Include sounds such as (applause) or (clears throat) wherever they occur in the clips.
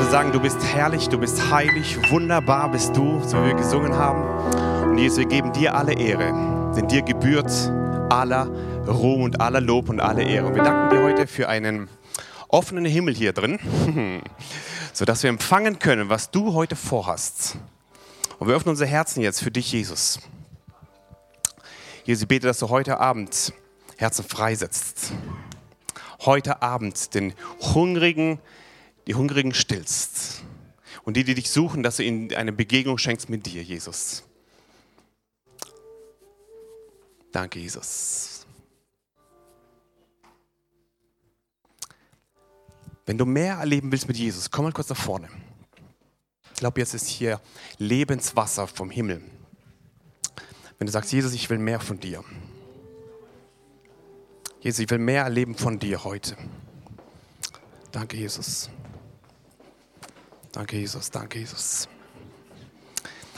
wir sagen, du bist herrlich, du bist heilig, wunderbar bist du, so wie wir gesungen haben. Und Jesus, wir geben dir alle Ehre, denn dir gebührt aller Ruhm und aller Lob und alle Ehre. Und wir danken dir heute für einen offenen Himmel hier drin, (laughs) sodass wir empfangen können, was du heute vorhast. Und wir öffnen unser Herzen jetzt für dich, Jesus. Jesus, ich bete, dass du heute Abend Herzen freisetzt. Heute Abend den Hungrigen, die Hungrigen stillst. Und die, die dich suchen, dass du ihnen eine Begegnung schenkst mit dir, Jesus. Danke, Jesus. Wenn du mehr erleben willst mit Jesus, komm mal kurz nach vorne. Ich glaube, jetzt ist hier Lebenswasser vom Himmel. Wenn du sagst, Jesus, ich will mehr von dir. Jesus, ich will mehr erleben von dir heute. Danke, Jesus. Danke, Jesus. Danke, Jesus.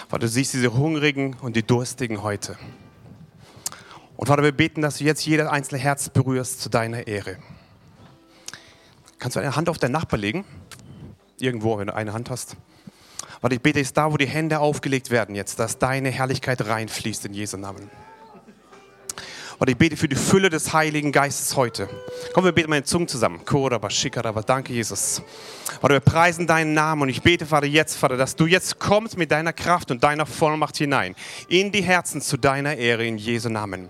Vater, du siehst diese Hungrigen und die Durstigen heute. Und Vater, wir beten, dass du jetzt jedes einzelne Herz berührst zu deiner Ehre. Kannst du eine Hand auf deinen Nachbar legen? Irgendwo, wenn du eine Hand hast. Vater, ich bete jetzt da, wo die Hände aufgelegt werden jetzt, dass deine Herrlichkeit reinfließt in Jesu Namen. Und ich bete für die Fülle des Heiligen Geistes heute. Komm, wir beten in Zungen zusammen. Danke, Jesus. Vater, wir preisen deinen Namen und ich bete, Vater, jetzt, Vater, dass du jetzt kommst mit deiner Kraft und deiner Vollmacht hinein in die Herzen zu deiner Ehre in Jesu Namen.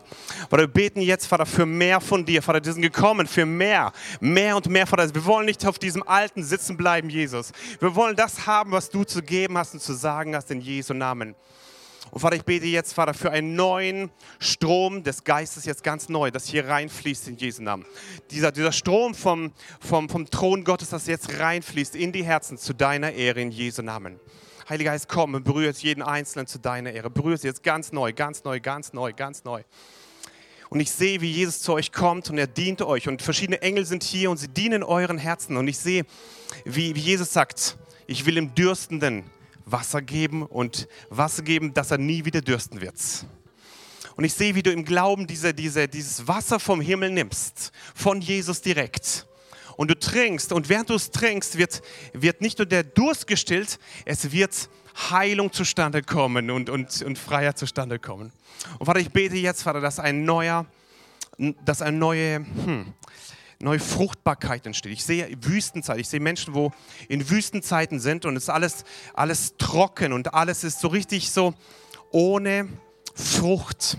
Vater, wir beten jetzt, Vater, für mehr von dir. Vater, wir sind gekommen für mehr, mehr und mehr, Vater. Wir wollen nicht auf diesem Alten sitzen bleiben, Jesus. Wir wollen das haben, was du zu geben hast und zu sagen hast in Jesu Namen. Und Vater, ich bete jetzt, Vater, für einen neuen Strom des Geistes, jetzt ganz neu, das hier reinfließt in Jesu Namen. Dieser, dieser Strom vom, vom, vom Thron Gottes, das jetzt reinfließt in die Herzen zu deiner Ehre in Jesu Namen. Heiliger Geist, komm und berühre jetzt jeden Einzelnen zu deiner Ehre. Berühre es jetzt ganz neu, ganz neu, ganz neu, ganz neu. Und ich sehe, wie Jesus zu euch kommt und er dient euch. Und verschiedene Engel sind hier und sie dienen euren Herzen. Und ich sehe, wie, wie Jesus sagt, ich will im Dürstenden Wasser geben und Wasser geben, dass er nie wieder dürsten wird. Und ich sehe, wie du im Glauben diese, diese, dieses Wasser vom Himmel nimmst, von Jesus direkt. Und du trinkst und während du es trinkst, wird, wird nicht nur der Durst gestillt, es wird Heilung zustande kommen und, und, und Freiheit zustande kommen. Und Vater, ich bete jetzt, Vater, dass ein neuer, dass ein neue, hm, neue Fruchtbarkeit entsteht. Ich sehe Wüstenzeit. Ich sehe Menschen, wo in Wüstenzeiten sind und es ist alles, alles trocken und alles ist so richtig so ohne Frucht.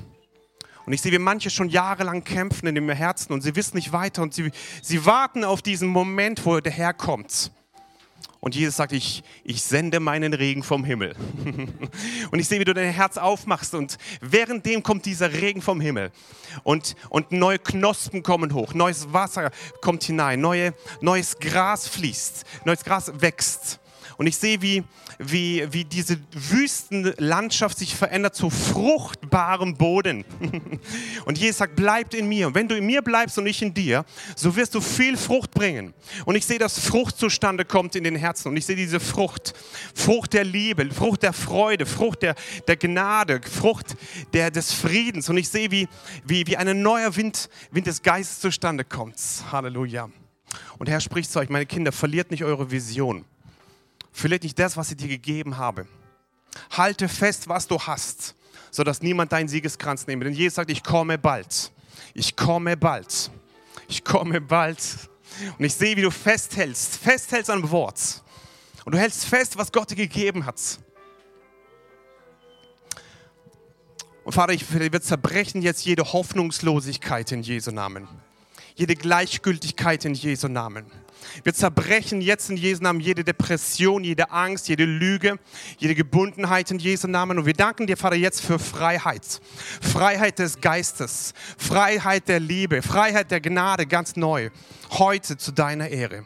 Und ich sehe, wie manche schon jahrelang kämpfen in dem Herzen und sie wissen nicht weiter und sie, sie warten auf diesen Moment, wo der Herr kommt. Und Jesus sagt, ich, ich sende meinen Regen vom Himmel. (laughs) und ich sehe, wie du dein Herz aufmachst und währenddem kommt dieser Regen vom Himmel. Und, und neue Knospen kommen hoch, neues Wasser kommt hinein, neue, neues Gras fließt, neues Gras wächst. Und ich sehe, wie, wie, wie diese Wüstenlandschaft sich verändert zu fruchtbarem Boden. (laughs) Und Jesus sagt, bleibt in mir. Und wenn du in mir bleibst und ich in dir, so wirst du viel Frucht bringen. Und ich sehe, dass Frucht zustande kommt in den Herzen. Und ich sehe diese Frucht. Frucht der Liebe, Frucht der Freude, Frucht der, der Gnade, Frucht der, des Friedens. Und ich sehe, wie, wie, wie ein neuer Wind, Wind des Geistes zustande kommt. Halleluja. Und Herr spricht zu euch, meine Kinder, verliert nicht eure Vision. Verliert nicht das, was ich dir gegeben habe. Halte fest, was du hast, sodass niemand deinen Siegeskranz nehme. Denn Jesus sagt, ich komme bald. Ich komme bald. Ich komme bald. Und ich sehe, wie du festhältst, festhältst an Wort. Und du hältst fest, was Gott dir gegeben hat. Und Vater, ich will zerbrechen jetzt jede Hoffnungslosigkeit in Jesu Namen. Jede Gleichgültigkeit in Jesu Namen. Wir zerbrechen jetzt in Jesu Namen jede Depression, jede Angst, jede Lüge, jede Gebundenheit in Jesu Namen. Und wir danken dir, Vater, jetzt für Freiheit. Freiheit des Geistes, Freiheit der Liebe, Freiheit der Gnade ganz neu. Heute zu deiner Ehre.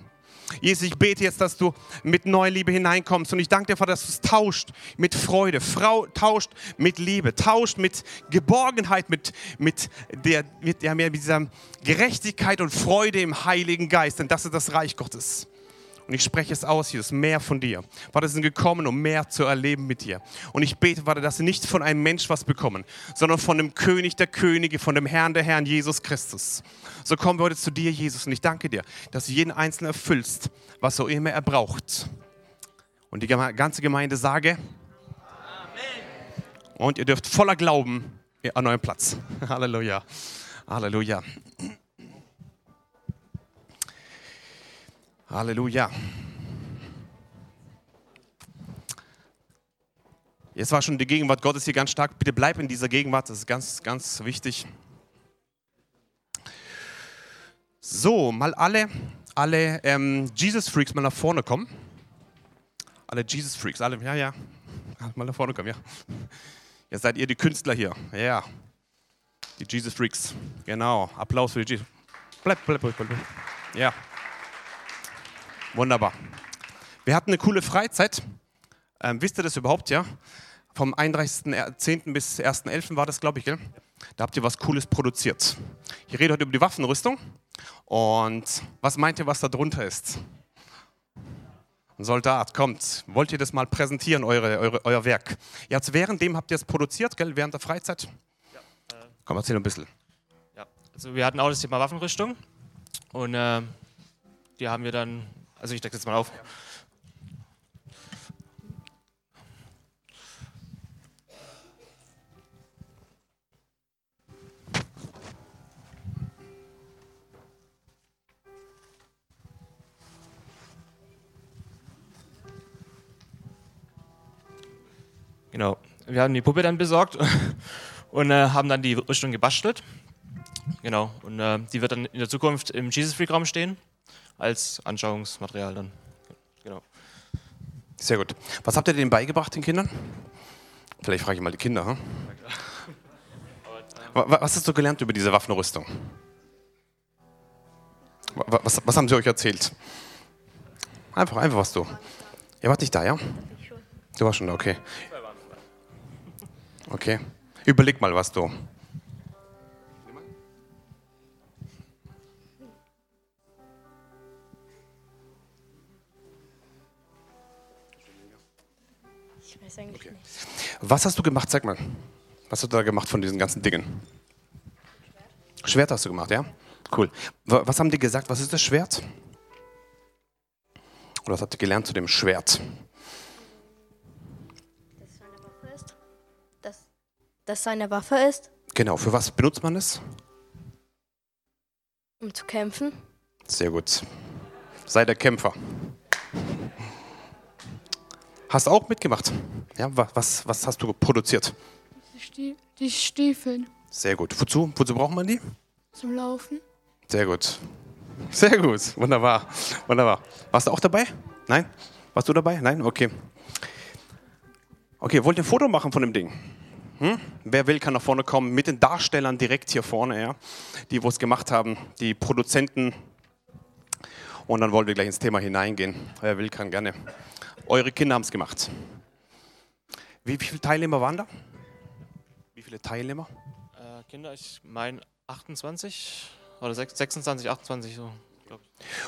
Jesus, ich bete jetzt, dass du mit neuer Liebe hineinkommst. Und ich danke dir, Vater, dass du es tauscht mit Freude. Frau tauscht mit Liebe, tauscht mit Geborgenheit, mit, mit, der, mit, ja, mit dieser Gerechtigkeit und Freude im Heiligen Geist. Denn das ist das Reich Gottes. Und ich spreche es aus, Jesus, mehr von dir. Vater, wir sind gekommen, um mehr zu erleben mit dir. Und ich bete, Vater, dass sie nicht von einem Mensch was bekommen, sondern von dem König der Könige, von dem Herrn der Herren, Jesus Christus. So kommen wir heute zu dir, Jesus. Und ich danke dir, dass du jeden Einzelnen erfüllst, was so immer er braucht. Und die ganze Gemeinde sage Amen. Und ihr dürft voller Glauben an eurem Platz. (laughs) Halleluja. Halleluja. Halleluja. Jetzt war schon die Gegenwart Gottes hier ganz stark. Bitte bleib in dieser Gegenwart, das ist ganz, ganz wichtig. So, mal alle, alle ähm, Jesus Freaks mal nach vorne kommen. Alle Jesus Freaks, alle, ja, ja, mal nach vorne kommen, ja. Jetzt seid ihr die Künstler hier, ja. Die Jesus Freaks, genau. Applaus für die Jesus. Bleib, bleib, bleib, bleib. Ja. Wunderbar. Wir hatten eine coole Freizeit. Ähm, wisst ihr das überhaupt, ja? Vom 31.10. bis 1.11. war das, glaube ich, gell? Da habt ihr was Cooles produziert. Ich rede heute über die Waffenrüstung. Und was meint ihr, was da drunter ist? Ein Soldat, kommt. Wollt ihr das mal präsentieren, eure, eure, euer Werk? Jetzt währenddem habt ihr es produziert, gell? Während der Freizeit? Ja, äh, Komm, erzähl ein bisschen. Ja, also wir hatten auch das Thema Waffenrüstung. Und äh, die haben wir dann, also ich decke jetzt mal auf. Genau. Wir haben die Puppe dann besorgt (laughs) und äh, haben dann die Rüstung gebastelt. Genau. Und äh, die wird dann in der Zukunft im Jesus Freak Raum stehen als Anschauungsmaterial dann. Genau. Sehr gut. Was habt ihr denen beigebracht, den Kindern? Vielleicht frage ich mal die Kinder. Hm? Was hast du gelernt über diese Waffenrüstung? Was, was haben sie euch erzählt? Einfach, einfach was du. Ihr wart nicht da, ja? Du warst schon da, okay. Okay. Überleg mal, was du. Was hast du gemacht? Sag mal. Was hast du da gemacht von diesen ganzen Dingen? Schwert. Schwert hast du gemacht, ja? Cool. Was haben die gesagt? Was ist das Schwert? Oder was habt ihr gelernt zu dem Schwert? dass es eine Waffe ist? Genau, für was benutzt man es? Um zu kämpfen. Sehr gut. Sei der Kämpfer. Hast du auch mitgemacht? Ja, was, was hast du produziert? Die Stiefel. Sehr gut. Wozu, wozu braucht man die? Zum Laufen. Sehr gut. Sehr gut. Wunderbar. Wunderbar. Warst du auch dabei? Nein? Warst du dabei? Nein? Okay. Okay, wollt ihr ein Foto machen von dem Ding? Hm? Wer will, kann nach vorne kommen mit den Darstellern direkt hier vorne, ja? die wo es gemacht haben, die Produzenten. Und dann wollen wir gleich ins Thema hineingehen. Wer will, kann gerne. Eure Kinder haben es gemacht. Wie, wie, viele Teilnehmer waren da? Wie viele Teilnehmer? Äh, Kinder, ich meine 28 oder 26, 28 so.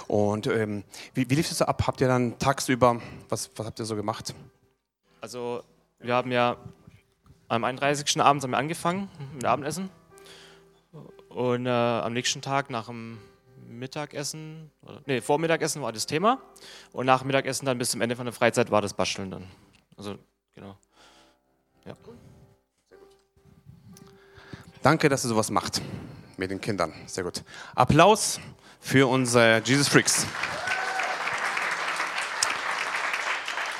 Und ähm, wie, wie lief es so ab? Habt ihr dann tagsüber, was, was habt ihr so gemacht? Also wir haben ja am 31. Abend haben wir angefangen mit Abendessen. Und äh, am nächsten Tag nach dem Mittagessen, oder, nee, vor Mittagessen war das Thema. Und nach Mittagessen dann bis zum Ende von der Freizeit war das Basteln dann. Also, genau. Ja. Danke, dass ihr sowas macht mit den Kindern. Sehr gut. Applaus für unsere Jesus Freaks.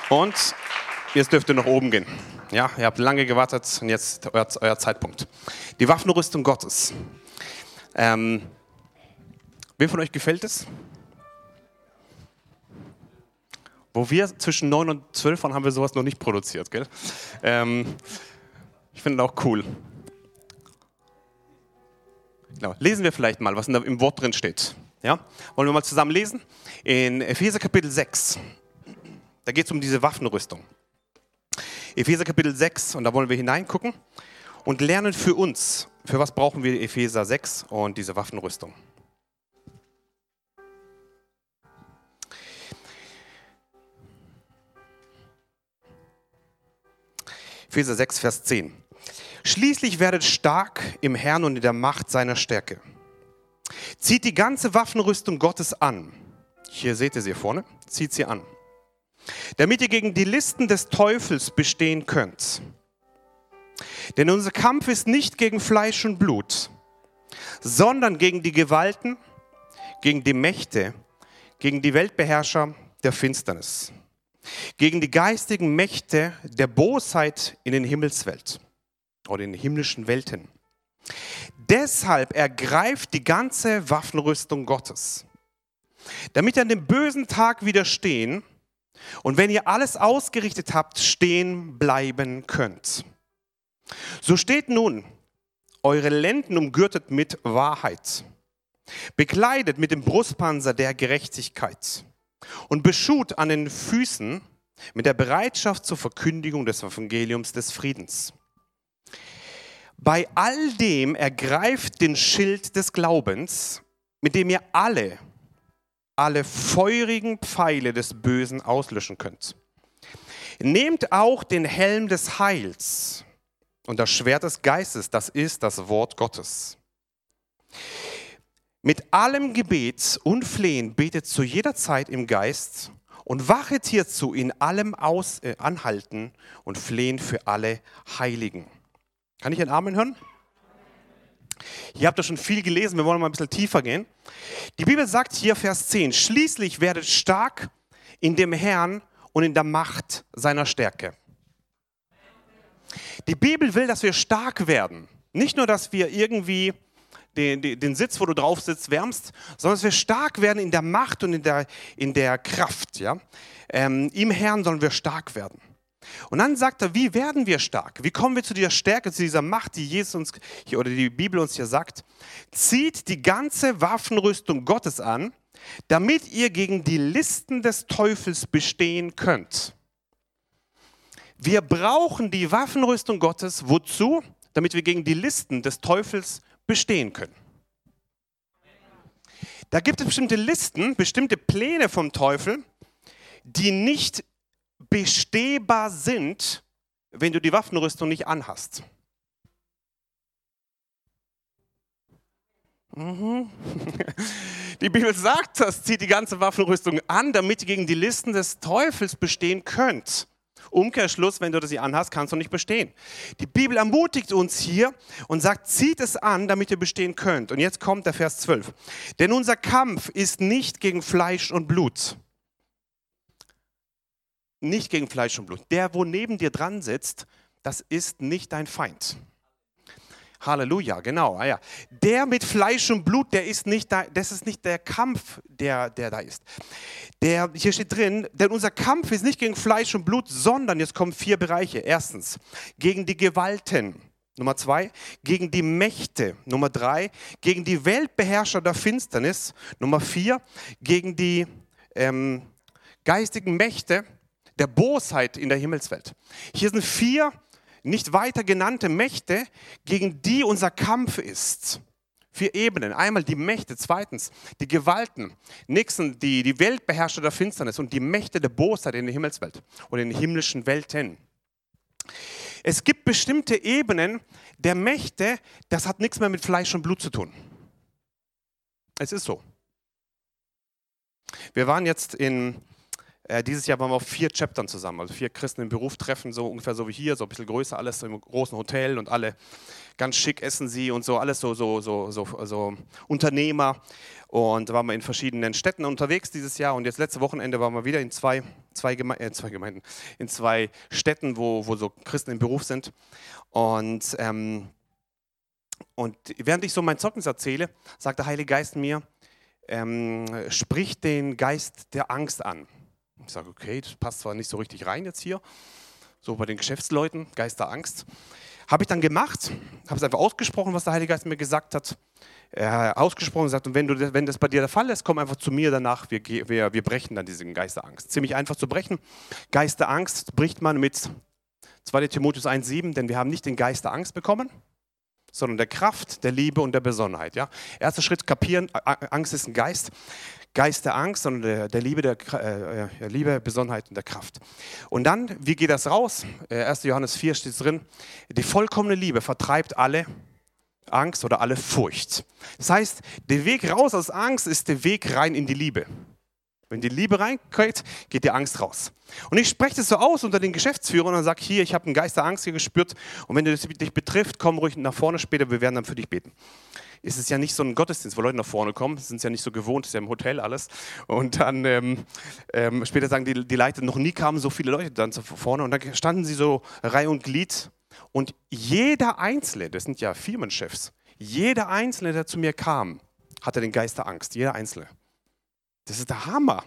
Und jetzt dürft ihr nach oben gehen. Ja, ihr habt lange gewartet und jetzt euer, euer Zeitpunkt. Die Waffenrüstung Gottes. Ähm, wem von euch gefällt es? Wo wir zwischen 9 und 12 waren, haben wir sowas noch nicht produziert. Gell? Ähm, ich finde es auch cool. Genau. Lesen wir vielleicht mal, was im Wort drin steht. Ja? Wollen wir mal zusammen lesen? In Epheser Kapitel 6. Da geht es um diese Waffenrüstung. Epheser Kapitel 6 und da wollen wir hineingucken und lernen für uns, für was brauchen wir Epheser 6 und diese Waffenrüstung. Epheser 6, Vers 10. Schließlich werdet stark im Herrn und in der Macht seiner Stärke. Zieht die ganze Waffenrüstung Gottes an. Hier seht ihr sie vorne. Zieht sie an damit ihr gegen die Listen des Teufels bestehen könnt. Denn unser Kampf ist nicht gegen Fleisch und Blut, sondern gegen die Gewalten, gegen die Mächte, gegen die Weltbeherrscher der Finsternis, gegen die geistigen Mächte der Bosheit in den Himmelswelt oder in den himmlischen Welten. Deshalb ergreift die ganze Waffenrüstung Gottes, damit ihr an dem bösen Tag widerstehen und wenn ihr alles ausgerichtet habt, stehen bleiben könnt. So steht nun, eure Lenden umgürtet mit Wahrheit, bekleidet mit dem Brustpanzer der Gerechtigkeit und beschut an den Füßen mit der Bereitschaft zur Verkündigung des Evangeliums des Friedens. Bei all dem ergreift den Schild des Glaubens, mit dem ihr alle, alle feurigen Pfeile des Bösen auslöschen könnt. Nehmt auch den Helm des Heils und das Schwert des Geistes, das ist das Wort Gottes. Mit allem Gebet und Flehen betet zu jeder Zeit im Geist und wachet hierzu in allem aus, äh, anhalten und flehen für alle Heiligen. Kann ich ein Amen hören? Ihr habt ja schon viel gelesen, wir wollen mal ein bisschen tiefer gehen. Die Bibel sagt hier, Vers 10, schließlich werdet stark in dem Herrn und in der Macht seiner Stärke. Die Bibel will, dass wir stark werden. Nicht nur, dass wir irgendwie den, den, Sitz, wo du drauf sitzt, wärmst, sondern dass wir stark werden in der Macht und in der, in der Kraft. Ja? Ähm, Im Herrn sollen wir stark werden. Und dann sagt er, wie werden wir stark? Wie kommen wir zu dieser Stärke, zu dieser Macht, die Jesus uns hier, oder die Bibel uns hier sagt? Zieht die ganze Waffenrüstung Gottes an, damit ihr gegen die Listen des Teufels bestehen könnt. Wir brauchen die Waffenrüstung Gottes. Wozu? Damit wir gegen die Listen des Teufels bestehen können. Da gibt es bestimmte Listen, bestimmte Pläne vom Teufel, die nicht bestehbar sind, wenn du die Waffenrüstung nicht anhast. Mhm. (laughs) Die Bibel sagt das, zieht die ganze Waffenrüstung an, damit ihr gegen die Listen des Teufels bestehen könnt. Umkehrschluss, wenn du das hier anhast, kannst du nicht bestehen. Die Bibel ermutigt uns hier und sagt, zieht es an, damit ihr bestehen könnt. Und jetzt kommt der Vers 12. Denn unser Kampf ist nicht gegen Fleisch und Blut. Nicht gegen Fleisch und Blut. Der, wo neben dir dran sitzt, das ist nicht dein Feind. Halleluja, genau. Ah, ja. Der mit Fleisch und Blut, der ist nicht da, das ist nicht der Kampf, der, der da ist. Der, hier steht drin, denn unser Kampf ist nicht gegen Fleisch und Blut, sondern jetzt kommen vier Bereiche. Erstens, gegen die Gewalten. Nummer zwei, gegen die Mächte. Nummer drei, gegen die Weltbeherrscher der Finsternis. Nummer vier, gegen die ähm, geistigen Mächte der Bosheit in der Himmelswelt. Hier sind vier nicht weiter genannte Mächte, gegen die unser Kampf ist. Vier Ebenen. Einmal die Mächte, zweitens die Gewalten, nächstens die, die Weltbeherrscher der Finsternis und die Mächte der Bosheit in der Himmelswelt und in den himmlischen Welten. Es gibt bestimmte Ebenen der Mächte, das hat nichts mehr mit Fleisch und Blut zu tun. Es ist so. Wir waren jetzt in äh, dieses Jahr waren wir auf vier Chaptern zusammen, also vier Christen im Beruf treffen, so ungefähr so wie hier, so ein bisschen größer, alles im großen Hotel und alle ganz schick essen sie und so, alles so, so, so, so, so Unternehmer. Und waren wir in verschiedenen Städten unterwegs dieses Jahr und jetzt letzte Wochenende waren wir wieder in zwei, zwei, Geme äh, zwei Gemeinden, in zwei Städten, wo, wo so Christen im Beruf sind. Und, ähm, und während ich so mein Zeugnis erzähle, sagt der Heilige Geist mir, ähm, sprich den Geist der Angst an. Ich sage, okay, das passt zwar nicht so richtig rein jetzt hier, so bei den Geschäftsleuten, Geisterangst. Habe ich dann gemacht, habe es einfach ausgesprochen, was der Heilige Geist mir gesagt hat. Er ausgesprochen gesagt, und wenn, du, wenn das bei dir der Fall ist, komm einfach zu mir danach, wir, wir, wir brechen dann diese Geisterangst. Ziemlich einfach zu brechen. Geisterangst bricht man mit 2 Timotheus 1,7, denn wir haben nicht den Geist der Angst bekommen, sondern der Kraft, der Liebe und der Besonnenheit. Ja? Erster Schritt, kapieren, Angst ist ein Geist. Geist der Angst, sondern der, der Liebe, der, äh, der, Liebe, Besonnenheit und der Kraft. Und dann, wie geht das raus? 1. Äh, Johannes 4 steht drin, die vollkommene Liebe vertreibt alle Angst oder alle Furcht. Das heißt, der Weg raus aus Angst ist der Weg rein in die Liebe. Wenn die Liebe reingeht, geht die Angst raus. Und ich spreche das so aus unter den Geschäftsführern und sage, hier, ich habe einen Geist der Angst hier gespürt und wenn das dich betrifft, komm ruhig nach vorne später, wir werden dann für dich beten. Es ist ja nicht so ein Gottesdienst, wo Leute nach vorne kommen, sind ja nicht so gewohnt, ist ja im Hotel alles. Und dann ähm, ähm, später sagen die, die Leiter, noch nie kamen so viele Leute dann vorne und dann standen sie so Reihe und Glied und jeder Einzelne, das sind ja Firmenchefs, jeder Einzelne, der zu mir kam, hatte den Geist der Angst, jeder Einzelne. Das ist der Hammer.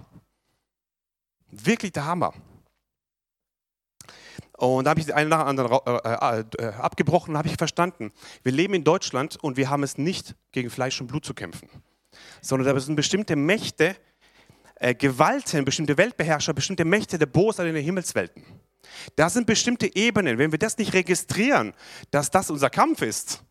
Wirklich der Hammer. Und da habe ich die eine nach der anderen äh, äh, äh, abgebrochen und habe ich verstanden. Wir leben in Deutschland und wir haben es nicht gegen Fleisch und Blut zu kämpfen, sondern da sind bestimmte Mächte, äh, Gewalten, bestimmte Weltbeherrscher, bestimmte Mächte der Bosheit in den Himmelswelten. Da sind bestimmte Ebenen. Wenn wir das nicht registrieren, dass das unser Kampf ist,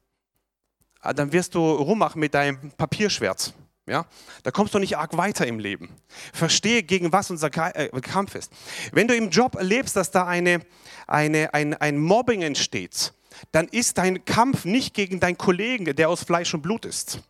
ah, dann wirst du rummachen mit deinem Papierschwert. Ja? Da kommst du nicht arg weiter im Leben. Verstehe, gegen was unser äh, Kampf ist. Wenn du im Job erlebst, dass da eine, eine, ein, ein Mobbing entsteht, dann ist dein Kampf nicht gegen deinen Kollegen, der aus Fleisch und Blut ist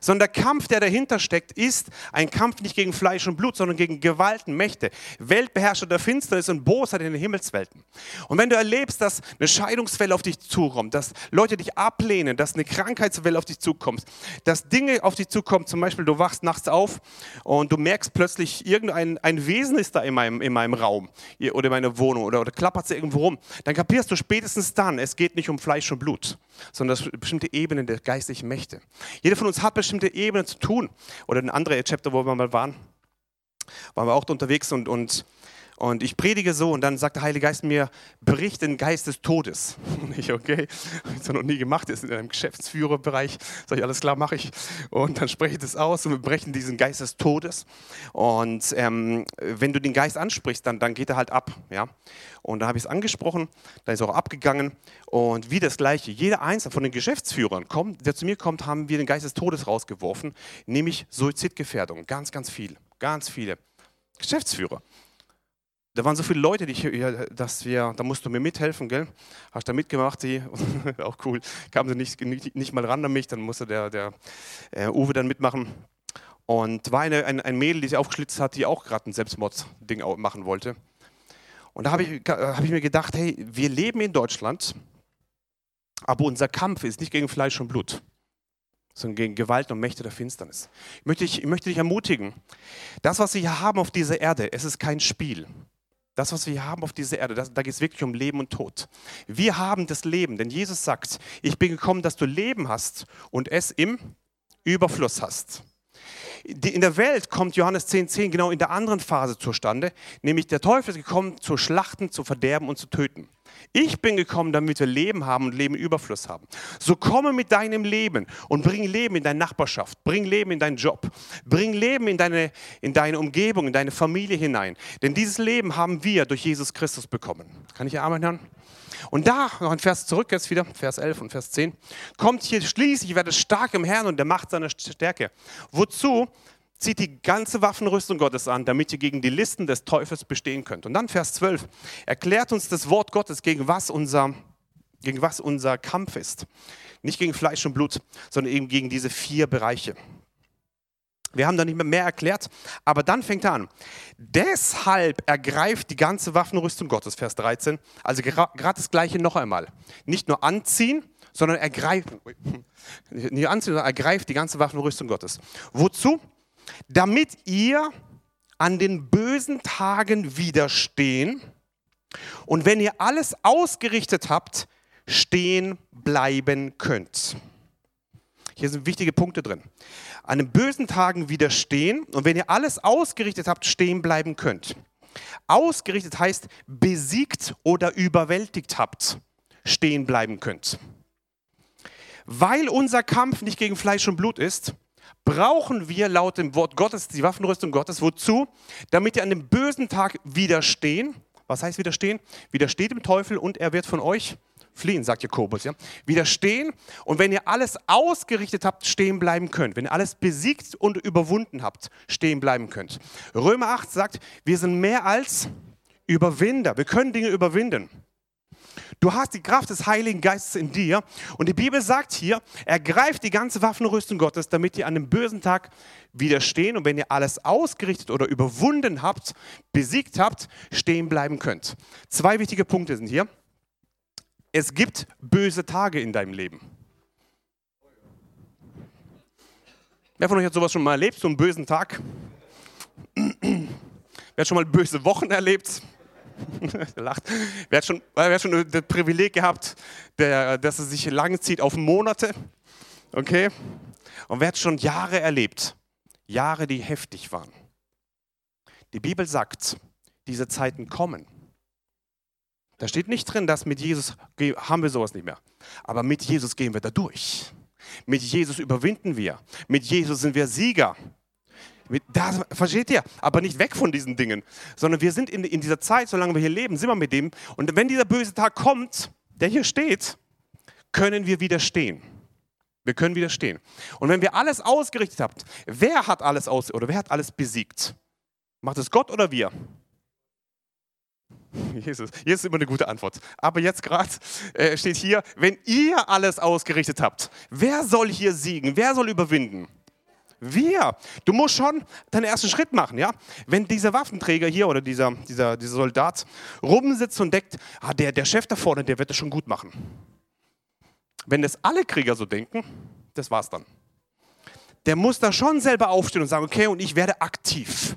sondern der Kampf, der dahinter steckt, ist ein Kampf nicht gegen Fleisch und Blut, sondern gegen Gewalten, Mächte, Weltbeherrscher der Finsternis und Bosheit in den Himmelswelten. Und wenn du erlebst, dass eine Scheidungswelle auf dich zukommt, dass Leute dich ablehnen, dass eine Krankheitswelle auf dich zukommt, dass Dinge auf dich zukommen, zum Beispiel du wachst nachts auf und du merkst plötzlich, irgendein ein Wesen ist da in meinem, in meinem Raum oder in meiner Wohnung oder, oder klappert es irgendwo rum, dann kapierst du spätestens dann, es geht nicht um Fleisch und Blut, sondern bestimmte Ebenen der geistlichen Mächte. Jeder von uns hat bestimmte Ebenen zu tun. Oder ein anderer Chapter, wo wir mal waren, waren wir auch unterwegs und, und, und ich predige so und dann sagt der Heilige Geist mir, bericht den Geist des Todes. (laughs) Und ich, okay, habe ich noch nie gemacht, ist in einem Geschäftsführerbereich, sage ich, alles klar, mache ich. Und dann spreche ich das aus und wir brechen diesen Geist des Todes. Und ähm, wenn du den Geist ansprichst, dann, dann geht er halt ab. Ja? Und da habe ich es angesprochen, da ist er auch abgegangen. Und wie das Gleiche, jeder Einzelne von den Geschäftsführern, kommt, der zu mir kommt, haben wir den Geist des Todes rausgeworfen, nämlich Suizidgefährdung. Ganz, ganz viel, ganz viele Geschäftsführer. Da waren so viele Leute, die ich, dass wir, da musst du mir mithelfen, gell? Hast da mitgemacht, die, (laughs) auch cool, kamen sie nicht, nicht, nicht, mal ran an mich, dann musste der, der äh, Uwe dann mitmachen. Und war eine, ein, ein Mädel, die sich aufgeschlitzt hat, die auch gerade ein Selbstmordding machen wollte. Und da habe ich, hab ich mir gedacht, hey, wir leben in Deutschland, aber unser Kampf ist nicht gegen Fleisch und Blut, sondern gegen Gewalt und Mächte der Finsternis. Ich möchte, dich, ich möchte dich ermutigen, das, was wir hier haben auf dieser Erde, es ist kein Spiel. Das, was wir haben auf dieser Erde, das, da geht es wirklich um Leben und Tod. Wir haben das Leben, denn Jesus sagt, ich bin gekommen, dass du Leben hast und es im Überfluss hast in der Welt kommt Johannes 10,10 10 genau in der anderen Phase zustande, nämlich der Teufel ist gekommen, zu schlachten, zu verderben und zu töten. Ich bin gekommen, damit wir Leben haben und Leben Überfluss haben. So komme mit deinem Leben und bring Leben in deine Nachbarschaft, bring Leben in deinen Job, bring Leben in deine, in deine Umgebung, in deine Familie hinein. Denn dieses Leben haben wir durch Jesus Christus bekommen. Kann ich Amen hören? Und da, noch ein Vers zurück jetzt wieder, Vers 11 und Vers 10, kommt hier schließlich, ich werde stark im Herrn und der Macht seiner Stärke. Wozu? Zieht die ganze Waffenrüstung Gottes an, damit ihr gegen die Listen des Teufels bestehen könnt. Und dann Vers 12 erklärt uns das Wort Gottes, gegen was unser, gegen was unser Kampf ist. Nicht gegen Fleisch und Blut, sondern eben gegen diese vier Bereiche. Wir haben da nicht mehr, mehr erklärt, aber dann fängt er an. Deshalb ergreift die ganze Waffenrüstung Gottes, Vers 13. Also gerade das Gleiche noch einmal. Nicht nur anziehen, sondern ergreifen. Nicht anziehen, sondern ergreift die ganze Waffenrüstung Gottes. Wozu? Damit ihr an den bösen Tagen widerstehen und wenn ihr alles ausgerichtet habt, stehen bleiben könnt. Hier sind wichtige Punkte drin an den bösen Tagen widerstehen und wenn ihr alles ausgerichtet habt, stehen bleiben könnt. Ausgerichtet heißt besiegt oder überwältigt habt, stehen bleiben könnt. Weil unser Kampf nicht gegen Fleisch und Blut ist, brauchen wir laut dem Wort Gottes die Waffenrüstung Gottes. Wozu? Damit ihr an dem bösen Tag widerstehen. Was heißt widerstehen? Widersteht dem Teufel und er wird von euch fliehen, sagt Jakobus. Ja? Widerstehen und wenn ihr alles ausgerichtet habt, stehen bleiben könnt. Wenn ihr alles besiegt und überwunden habt, stehen bleiben könnt. Römer 8 sagt, wir sind mehr als Überwinder. Wir können Dinge überwinden. Du hast die Kraft des Heiligen Geistes in dir. Und die Bibel sagt hier, ergreift die ganze Waffenrüstung Gottes, damit ihr an dem bösen Tag widerstehen und wenn ihr alles ausgerichtet oder überwunden habt, besiegt habt, stehen bleiben könnt. Zwei wichtige Punkte sind hier. Es gibt böse Tage in deinem Leben. Wer von euch hat sowas schon mal erlebt, so einen bösen Tag? (clears throat) Wer hat schon mal böse Wochen erlebt? (laughs) er lacht. Wer hat, schon, wer hat schon das Privileg gehabt, der, dass es sich lange zieht auf Monate? Okay? Und wer hat schon Jahre erlebt? Jahre, die heftig waren. Die Bibel sagt, diese Zeiten kommen. Da steht nicht drin, dass mit Jesus haben wir sowas nicht mehr. Aber mit Jesus gehen wir da durch. Mit Jesus überwinden wir. Mit Jesus sind wir Sieger. Das, versteht ihr? Aber nicht weg von diesen Dingen, sondern wir sind in, in dieser Zeit, solange wir hier leben, sind wir mit dem. Und wenn dieser böse Tag kommt, der hier steht, können wir widerstehen. Wir können widerstehen. Und wenn wir alles ausgerichtet haben, wer hat alles aus oder wer hat alles besiegt? Macht es Gott oder wir? (laughs) Jesus, hier ist immer eine gute Antwort. Aber jetzt gerade äh, steht hier, wenn ihr alles ausgerichtet habt, wer soll hier siegen? Wer soll überwinden? Wir. Du musst schon deinen ersten Schritt machen, ja? Wenn dieser Waffenträger hier oder dieser, dieser, dieser Soldat rumsitzt und denkt, ah, der, der Chef da vorne, der wird das schon gut machen. Wenn das alle Krieger so denken, das war's dann. Der muss da schon selber aufstehen und sagen, okay, und ich werde aktiv.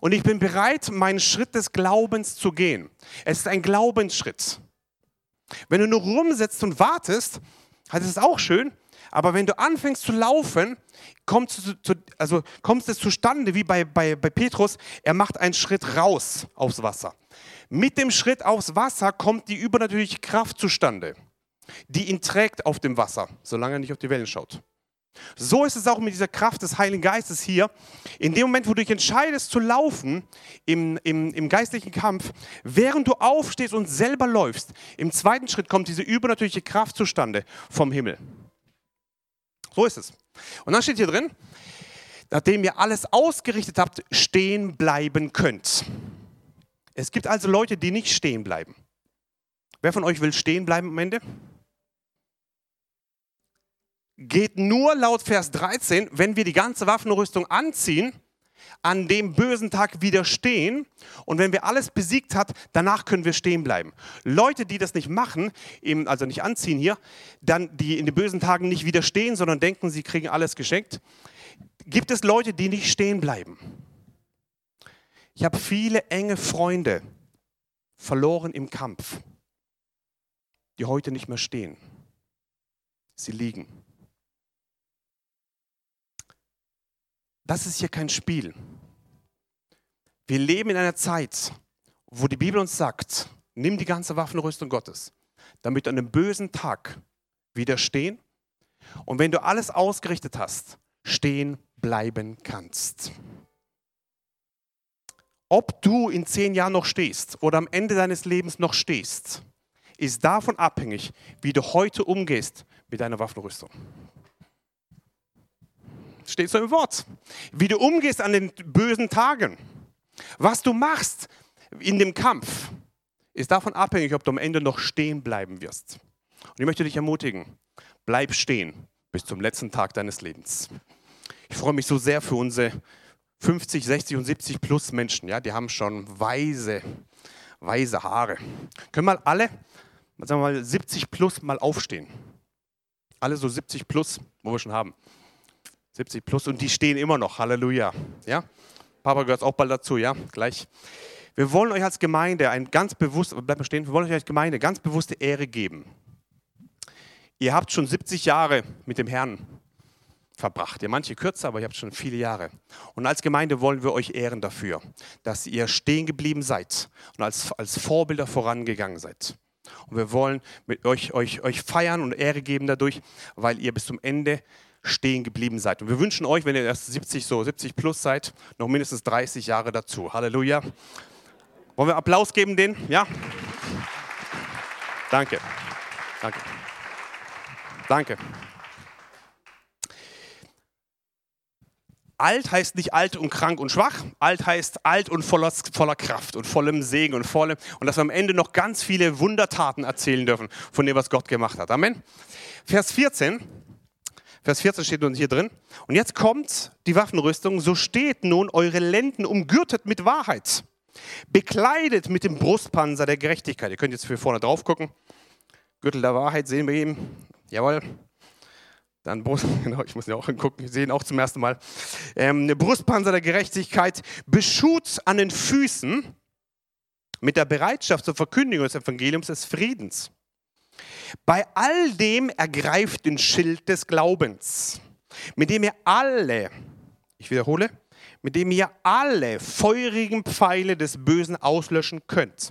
Und ich bin bereit, meinen Schritt des Glaubens zu gehen. Es ist ein Glaubensschritt. Wenn du nur rumsitzt und wartest, das ist auch schön, aber wenn du anfängst zu laufen, kommt, zu, zu, also zustande, wie bei, bei, bei Petrus, er macht einen Schritt raus aufs Wasser. Mit dem Schritt aufs Wasser kommt die übernatürliche Kraft zustande, die ihn trägt auf dem Wasser, solange er nicht auf die Wellen schaut. So ist es auch mit dieser Kraft des Heiligen Geistes hier. In dem Moment, wo du dich entscheidest zu laufen im, im, im geistlichen Kampf, während du aufstehst und selber läufst, im zweiten Schritt kommt diese übernatürliche Kraft zustande vom Himmel. So ist es. Und dann steht hier drin, nachdem ihr alles ausgerichtet habt, stehen bleiben könnt. Es gibt also Leute, die nicht stehen bleiben. Wer von euch will stehen bleiben am Ende? Geht nur laut Vers 13, wenn wir die ganze Waffenrüstung anziehen, an dem bösen Tag widerstehen und wenn wir alles besiegt hat, danach können wir stehen bleiben. Leute, die das nicht machen, also nicht anziehen hier, dann die in den bösen Tagen nicht widerstehen, sondern denken, sie kriegen alles geschenkt, gibt es Leute, die nicht stehen bleiben. Ich habe viele enge Freunde verloren im Kampf, die heute nicht mehr stehen. Sie liegen. Das ist hier kein Spiel. Wir leben in einer Zeit, wo die Bibel uns sagt, nimm die ganze Waffenrüstung Gottes, damit du an einem bösen Tag widerstehen und wenn du alles ausgerichtet hast, stehen bleiben kannst. Ob du in zehn Jahren noch stehst oder am Ende deines Lebens noch stehst, ist davon abhängig, wie du heute umgehst mit deiner Waffenrüstung. Steht so im Wort. Wie du umgehst an den bösen Tagen. Was du machst in dem Kampf, ist davon abhängig, ob du am Ende noch stehen bleiben wirst. Und ich möchte dich ermutigen, bleib stehen bis zum letzten Tag deines Lebens. Ich freue mich so sehr für unsere 50, 60 und 70 plus Menschen. Ja, die haben schon weise, weise Haare. Können mal alle, sagen wir mal 70 plus mal aufstehen. Alle so 70 plus, wo wir schon haben. 70 plus und die stehen immer noch. Halleluja. Ja? Papa gehört auch bald dazu, ja? Gleich. Wir wollen euch als Gemeinde ein ganz bewusst, bleibt stehen, wir wollen euch als Gemeinde ganz bewusste Ehre geben. Ihr habt schon 70 Jahre mit dem Herrn verbracht. Ihr manche kürzer, aber ihr habt schon viele Jahre. Und als Gemeinde wollen wir euch ehren dafür, dass ihr stehen geblieben seid und als, als Vorbilder vorangegangen seid. Und wir wollen mit euch, euch, euch feiern und Ehre geben dadurch, weil ihr bis zum Ende stehen geblieben seid. Und wir wünschen euch, wenn ihr erst 70, so 70 plus seid, noch mindestens 30 Jahre dazu. Halleluja. Wollen wir Applaus geben denen? Ja? Danke. Danke. Danke. alt heißt nicht alt und krank und schwach. Alt heißt alt und voller, voller Kraft und vollem Segen und vollem. Und dass wir am Ende noch ganz viele Wundertaten erzählen dürfen von dem, was Gott gemacht hat. Amen. Vers 14. Vers 14 steht nun hier drin. Und jetzt kommt die Waffenrüstung. So steht nun eure Lenden umgürtet mit Wahrheit. Bekleidet mit dem Brustpanzer der Gerechtigkeit. Ihr könnt jetzt für vorne drauf gucken. Gürtel der Wahrheit sehen wir eben. Jawohl. Dann Brust, (laughs) genau, ich muss ja auch hingucken, wir sehen auch zum ersten Mal. Ähm, eine Brustpanzer der Gerechtigkeit, beschut an den Füßen mit der Bereitschaft zur Verkündigung des Evangeliums des Friedens. Bei all dem ergreift den Schild des Glaubens, mit dem ihr alle, ich wiederhole, mit dem ihr alle feurigen Pfeile des Bösen auslöschen könnt.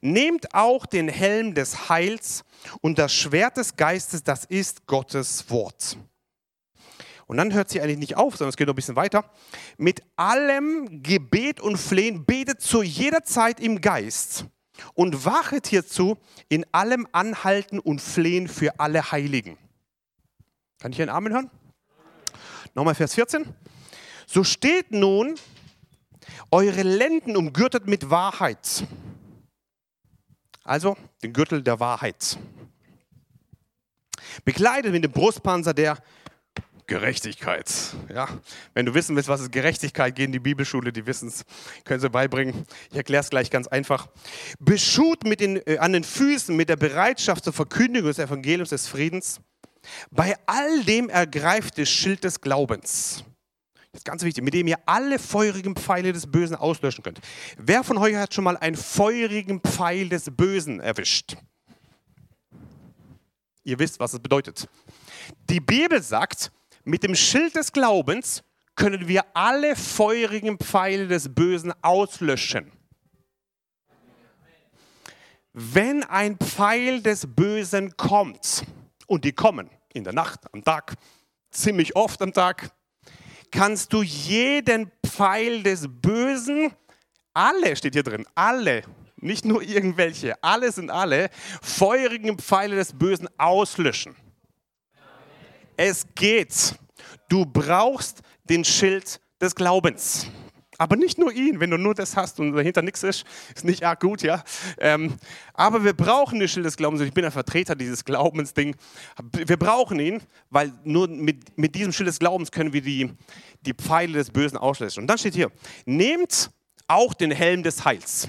Nehmt auch den Helm des Heils und das Schwert des Geistes, das ist Gottes Wort. Und dann hört sie eigentlich nicht auf, sondern es geht noch ein bisschen weiter. Mit allem Gebet und Flehen betet zu jeder Zeit im Geist und wachet hierzu in allem Anhalten und Flehen für alle Heiligen. Kann ich einen Amen hören? Nochmal Vers 14. So steht nun, eure Lenden umgürtet mit Wahrheit also den Gürtel der Wahrheit. Bekleidet mit dem Brustpanzer der Gerechtigkeit. Ja, wenn du wissen willst, was ist Gerechtigkeit, geh in die Bibelschule, die wissen es, können sie beibringen. Ich erkläre es gleich ganz einfach. Beschut mit den, äh, an den Füßen mit der Bereitschaft zur Verkündigung des Evangeliums des Friedens. Bei all dem ergreift das Schild des Glaubens das ist ganz wichtig, mit dem ihr alle feurigen Pfeile des Bösen auslöschen könnt. Wer von euch hat schon mal einen feurigen Pfeil des Bösen erwischt? Ihr wisst, was es bedeutet. Die Bibel sagt, mit dem Schild des Glaubens können wir alle feurigen Pfeile des Bösen auslöschen. Wenn ein Pfeil des Bösen kommt, und die kommen in der Nacht, am Tag, ziemlich oft am Tag, kannst du jeden Pfeil des Bösen, alle steht hier drin, alle, nicht nur irgendwelche, alle sind alle, feurigen Pfeile des Bösen auslöschen. Es geht. Du brauchst den Schild des Glaubens. Aber nicht nur ihn, wenn du nur das hast und dahinter nichts ist, ist nicht arg gut, ja. Ähm, aber wir brauchen den Schild des Glaubens. Ich bin ein Vertreter dieses Glaubensding. Wir brauchen ihn, weil nur mit, mit diesem Schild des Glaubens können wir die, die Pfeile des Bösen auslöschen. Und dann steht hier, nehmt auch den Helm des Heils.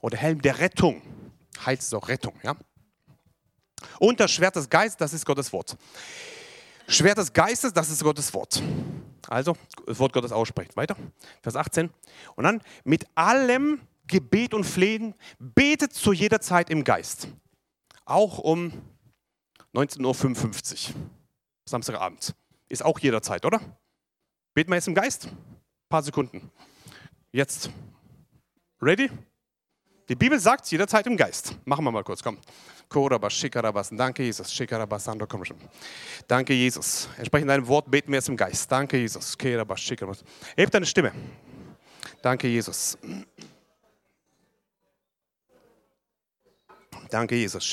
Oder Helm der Rettung. Heils ist auch Rettung, ja. Und das Schwert des Geistes, das ist Gottes Wort. Schwert des Geistes, das ist Gottes Wort. Also, das Wort Gottes aussprechen. Weiter, Vers 18. Und dann mit allem Gebet und Flehen betet zu jeder Zeit im Geist. Auch um 19.55 Uhr, Samstagabend. Ist auch jederzeit, oder? Beten wir jetzt im Geist? Ein paar Sekunden. Jetzt. Ready? Die Bibel sagt jederzeit im Geist. Machen wir mal kurz, komm. Danke, Jesus. Danke, Jesus. Entsprechend deinem Wort beten wir jetzt im Geist. Danke, Jesus. Hebt deine Stimme. Danke, Jesus. Danke, Jesus.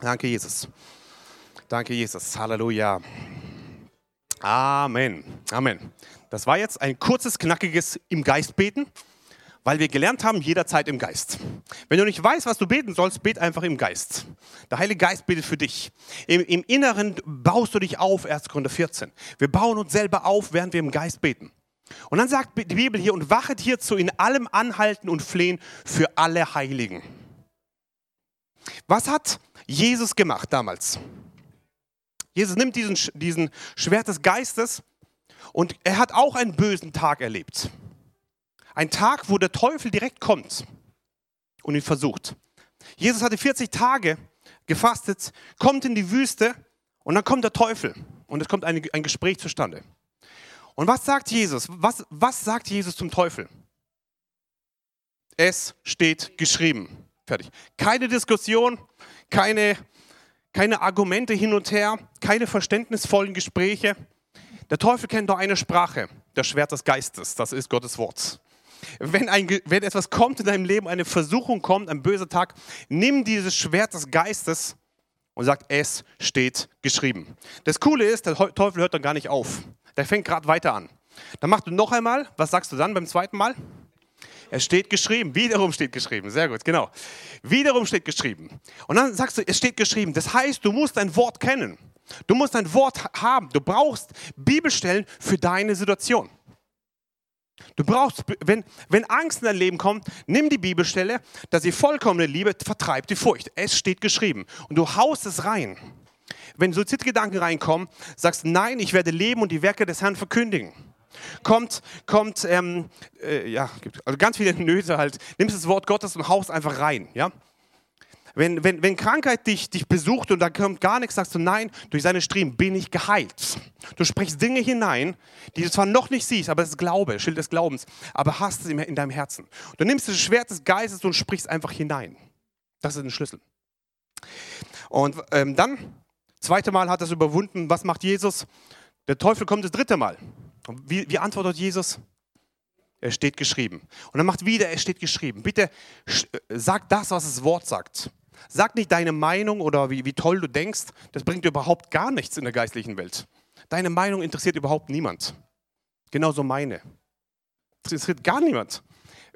Danke, Jesus. Danke, Jesus. Halleluja. Amen. Amen. Das war jetzt ein kurzes, knackiges im Geist beten weil wir gelernt haben, jederzeit im Geist. Wenn du nicht weißt, was du beten sollst, bet einfach im Geist. Der Heilige Geist betet für dich. Im, Im, Inneren baust du dich auf, 1. Korinther 14. Wir bauen uns selber auf, während wir im Geist beten. Und dann sagt die Bibel hier, und wachet hierzu in allem Anhalten und Flehen für alle Heiligen. Was hat Jesus gemacht damals? Jesus nimmt diesen, diesen Schwert des Geistes und er hat auch einen bösen Tag erlebt. Ein Tag, wo der Teufel direkt kommt und ihn versucht. Jesus hatte 40 Tage gefastet, kommt in die Wüste und dann kommt der Teufel und es kommt ein, ein Gespräch zustande. Und was sagt Jesus? Was, was sagt Jesus zum Teufel? Es steht geschrieben. Fertig. Keine Diskussion, keine, keine Argumente hin und her, keine verständnisvollen Gespräche. Der Teufel kennt nur eine Sprache, das Schwert des Geistes, das ist Gottes Wort. Wenn, ein, wenn etwas kommt in deinem Leben, eine Versuchung kommt, ein böser Tag, nimm dieses Schwert des Geistes und sagt, es steht geschrieben. Das Coole ist, der Teufel hört dann gar nicht auf. Der fängt gerade weiter an. Dann machst du noch einmal, was sagst du dann beim zweiten Mal? Es steht geschrieben, wiederum steht geschrieben, sehr gut, genau. Wiederum steht geschrieben. Und dann sagst du, es steht geschrieben. Das heißt, du musst ein Wort kennen. Du musst ein Wort haben. Du brauchst Bibelstellen für deine Situation. Du brauchst, wenn, wenn Angst in dein Leben kommt, nimm die Bibelstelle, dass die vollkommene Liebe vertreibt die Furcht. Es steht geschrieben. Und du haust es rein. Wenn Suizidgedanken reinkommen, sagst nein, ich werde leben und die Werke des Herrn verkündigen. Kommt, kommt, ähm, äh, ja, also ganz viele (laughs) Nöte halt. Nimmst das Wort Gottes und haust einfach rein, ja. Wenn, wenn, wenn Krankheit dich, dich besucht und da kommt gar nichts, sagst du, nein, durch seine Striemen bin ich geheilt. Du sprichst Dinge hinein, die du zwar noch nicht siehst, aber es ist Glaube, Schild des Glaubens, aber hast es in deinem Herzen. Du nimmst das Schwert des Geistes und sprichst einfach hinein. Das ist ein Schlüssel. Und ähm, dann, zweite Mal hat er es überwunden. Was macht Jesus? Der Teufel kommt das dritte Mal. Wie, wie antwortet Jesus? Es steht geschrieben. Und dann macht wieder, es steht geschrieben. Bitte äh, sag das, was das Wort sagt. Sag nicht deine Meinung oder wie, wie toll du denkst. Das bringt überhaupt gar nichts in der geistlichen Welt. Deine Meinung interessiert überhaupt niemand. Genauso meine. Das interessiert gar niemand.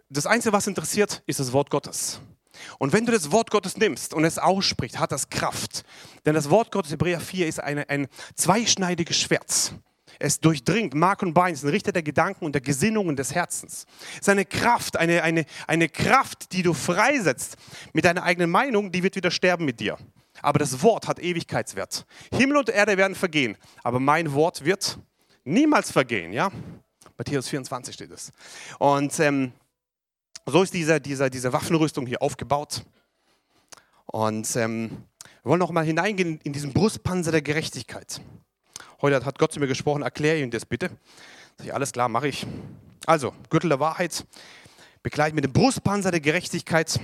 Das Einzige, was interessiert, ist das Wort Gottes. Und wenn du das Wort Gottes nimmst und es aussprichst, hat das Kraft. Denn das Wort Gottes, Hebräer 4, ist eine, ein zweischneidiges Schwert. Es durchdringt Mark und Bein, ist ein Richter der Gedanken und der Gesinnungen des Herzens. Es ist eine Kraft, eine, eine, eine Kraft, die du freisetzt mit deiner eigenen Meinung, die wird wieder sterben mit dir. Aber das Wort hat Ewigkeitswert. Himmel und Erde werden vergehen, aber mein Wort wird niemals vergehen. Ja? Matthäus 24 steht es. Und ähm, so ist diese, diese, diese Waffenrüstung hier aufgebaut. Und ähm, wir wollen noch mal hineingehen in diesen Brustpanzer der Gerechtigkeit. Heute hat Gott zu mir gesprochen, erkläre ihm das bitte. Sag ich, alles klar, mache ich. Also, Gürtel der Wahrheit, begleitet mit dem Brustpanzer der Gerechtigkeit.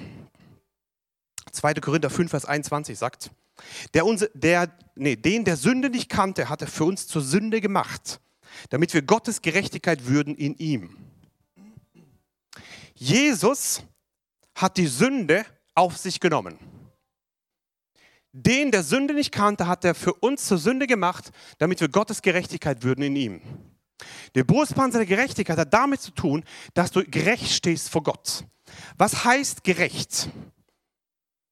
2. Korinther 5, Vers 21 sagt, der, unser, der, nee, den der Sünde nicht kannte, hat er für uns zur Sünde gemacht, damit wir Gottes Gerechtigkeit würden in ihm. Jesus hat die Sünde auf sich genommen den der Sünde nicht kannte, hat er für uns zur Sünde gemacht, damit wir Gottes Gerechtigkeit würden in ihm. Der Brustpanzer der Gerechtigkeit hat damit zu tun, dass du gerecht stehst vor Gott. Was heißt gerecht?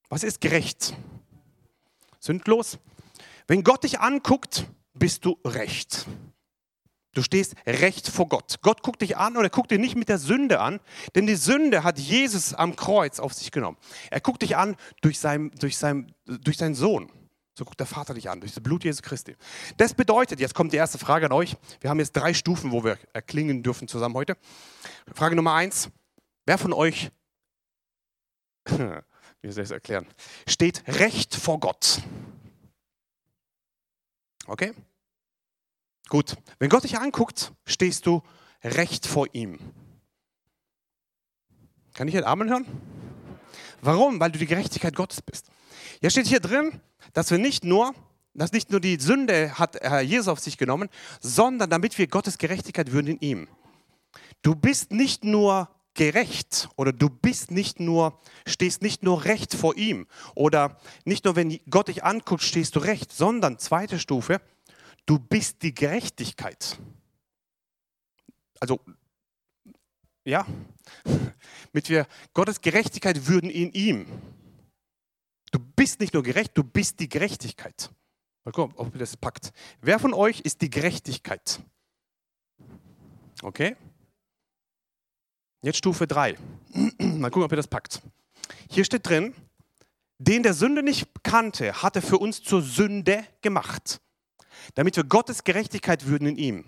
Was ist gerecht? Sündlos? Wenn Gott dich anguckt, bist du recht. Du stehst recht vor Gott. Gott guckt dich an und er guckt dich nicht mit der Sünde an, denn die Sünde hat Jesus am Kreuz auf sich genommen. Er guckt dich an durch, sein, durch, sein, durch seinen Sohn. So guckt der Vater dich an, durch das Blut Jesu Christi. Das bedeutet, jetzt kommt die erste Frage an euch. Wir haben jetzt drei Stufen, wo wir erklingen dürfen zusammen heute. Frage Nummer eins. Wer von euch, (laughs) wie soll ich es erklären, steht recht vor Gott? Okay? Gut, wenn Gott dich anguckt, stehst du recht vor ihm. Kann ich einen Amen hören? Warum? Weil du die Gerechtigkeit Gottes bist. Ja, steht hier drin, dass wir nicht nur, dass nicht nur die Sünde hat Jesus auf sich genommen, sondern damit wir Gottes Gerechtigkeit würden in ihm. Du bist nicht nur gerecht oder du bist nicht nur, stehst nicht nur recht vor ihm oder nicht nur, wenn Gott dich anguckt, stehst du recht, sondern zweite Stufe, Du bist die Gerechtigkeit. Also, ja, (laughs) mit wir Gottes Gerechtigkeit würden in ihm. Du bist nicht nur gerecht, du bist die Gerechtigkeit. Mal gucken, ob ihr das packt. Wer von euch ist die Gerechtigkeit? Okay? Jetzt Stufe 3. (clears throat) Mal gucken, ob ihr das packt. Hier steht drin, den der Sünde nicht kannte, hat er für uns zur Sünde gemacht damit wir Gottes Gerechtigkeit würden in ihm.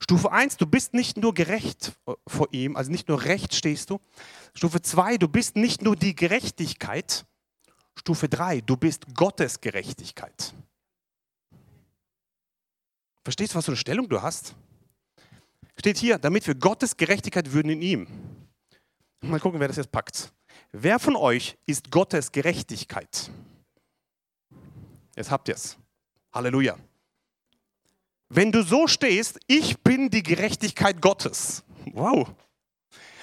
Stufe 1, du bist nicht nur gerecht vor ihm, also nicht nur recht stehst du. Stufe 2, du bist nicht nur die Gerechtigkeit. Stufe 3, du bist Gottes Gerechtigkeit. Verstehst du, was für eine Stellung du hast? Steht hier, damit wir Gottes Gerechtigkeit würden in ihm. Mal gucken, wer das jetzt packt. Wer von euch ist Gottes Gerechtigkeit? Jetzt habt ihr es. Halleluja. Wenn du so stehst, ich bin die Gerechtigkeit Gottes. Wow.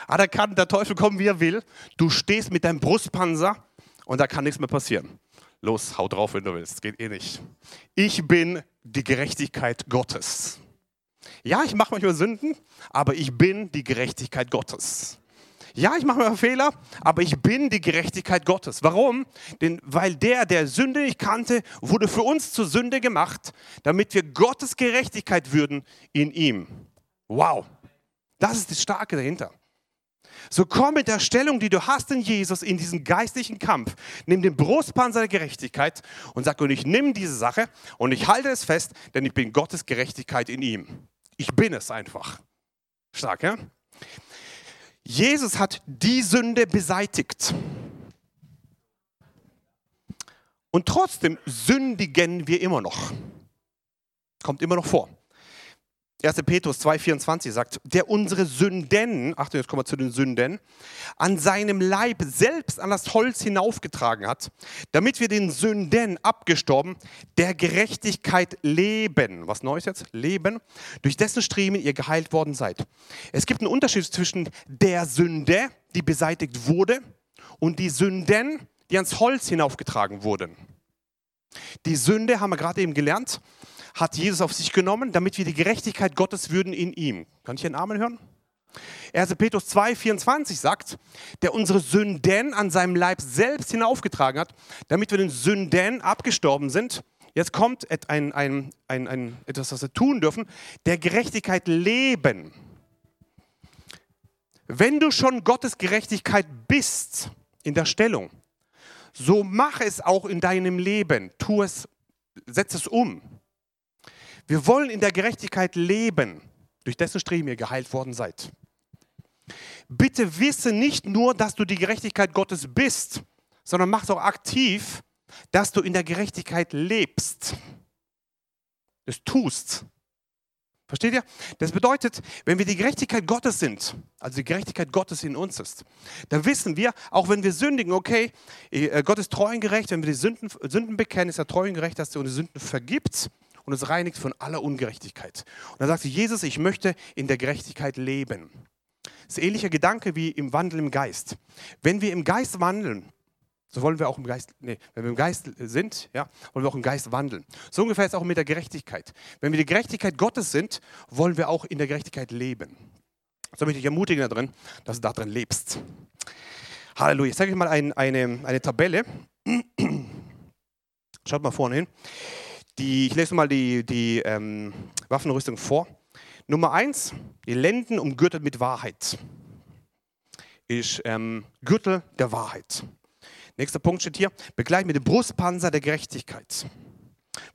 Ah, da kann der Teufel kommen, wie er will. Du stehst mit deinem Brustpanzer und da kann nichts mehr passieren. Los, hau drauf, wenn du willst. Geht eh nicht. Ich bin die Gerechtigkeit Gottes. Ja, ich mache manchmal Sünden, aber ich bin die Gerechtigkeit Gottes. Ja, ich mache mal Fehler, aber ich bin die Gerechtigkeit Gottes. Warum? Denn weil der, der Sünde nicht kannte, wurde für uns zur Sünde gemacht, damit wir Gottes Gerechtigkeit würden in ihm. Wow, das ist das Starke dahinter. So komm mit der Stellung, die du hast in Jesus, in diesen geistlichen Kampf. Nimm den Brustpanzer der Gerechtigkeit und sag, und ich nehme diese Sache und ich halte es fest, denn ich bin Gottes Gerechtigkeit in ihm. Ich bin es einfach. Stark, ja? Jesus hat die Sünde beseitigt. Und trotzdem sündigen wir immer noch. Kommt immer noch vor. 1. Petrus 2,24 sagt, der unsere Sünden, Achtung, jetzt kommen wir zu den Sünden, an seinem Leib selbst an das Holz hinaufgetragen hat, damit wir den Sünden abgestorben, der Gerechtigkeit leben. Was Neues jetzt? Leben, durch dessen Striemen ihr geheilt worden seid. Es gibt einen Unterschied zwischen der Sünde, die beseitigt wurde, und die Sünden, die ans Holz hinaufgetragen wurden. Die Sünde, haben wir gerade eben gelernt, hat Jesus auf sich genommen, damit wir die Gerechtigkeit Gottes würden in ihm. Kann ich einen Amen hören? 1. Petrus 2, 24 sagt, der unsere Sünden an seinem Leib selbst hinaufgetragen hat, damit wir den Sünden abgestorben sind. Jetzt kommt ein, ein, ein, ein, etwas, was wir tun dürfen, der Gerechtigkeit leben. Wenn du schon Gottes Gerechtigkeit bist in der Stellung, so mach es auch in deinem Leben. Tu es, setz es um. Wir wollen in der Gerechtigkeit leben, durch dessen Streben ihr geheilt worden seid. Bitte wisse nicht nur, dass du die Gerechtigkeit Gottes bist, sondern mach auch aktiv, dass du in der Gerechtigkeit lebst. Es tust. Versteht ihr? Das bedeutet, wenn wir die Gerechtigkeit Gottes sind, also die Gerechtigkeit Gottes in uns ist, dann wissen wir, auch wenn wir sündigen, okay, äh, Gott ist treu und gerecht, wenn wir die Sünden, Sünden bekennen, ist er treu und gerecht, dass er unsere Sünden vergibt und uns reinigt von aller Ungerechtigkeit. Und dann sagt sie, Jesus, ich möchte in der Gerechtigkeit leben. Das ist ein ähnlicher Gedanke wie im Wandel im Geist. Wenn wir im Geist wandeln, so wollen wir auch im Geist, nee, wenn wir im Geist sind, ja, wollen wir auch im Geist wandeln. So ungefähr ist es auch mit der Gerechtigkeit. Wenn wir die Gerechtigkeit Gottes sind, wollen wir auch in der Gerechtigkeit leben. So möchte ich ermutigen darin, dass du darin lebst. Halleluja. Ich zeige euch mal ein, eine, eine Tabelle. (clears throat) Schaut mal vorne hin. Die, ich lese mal die, die ähm, Waffenrüstung vor. Nummer eins, die Lenden umgürtet mit Wahrheit. Ist ähm, Gürtel der Wahrheit. Nächster Punkt steht hier, begleitet mit dem Brustpanzer der Gerechtigkeit.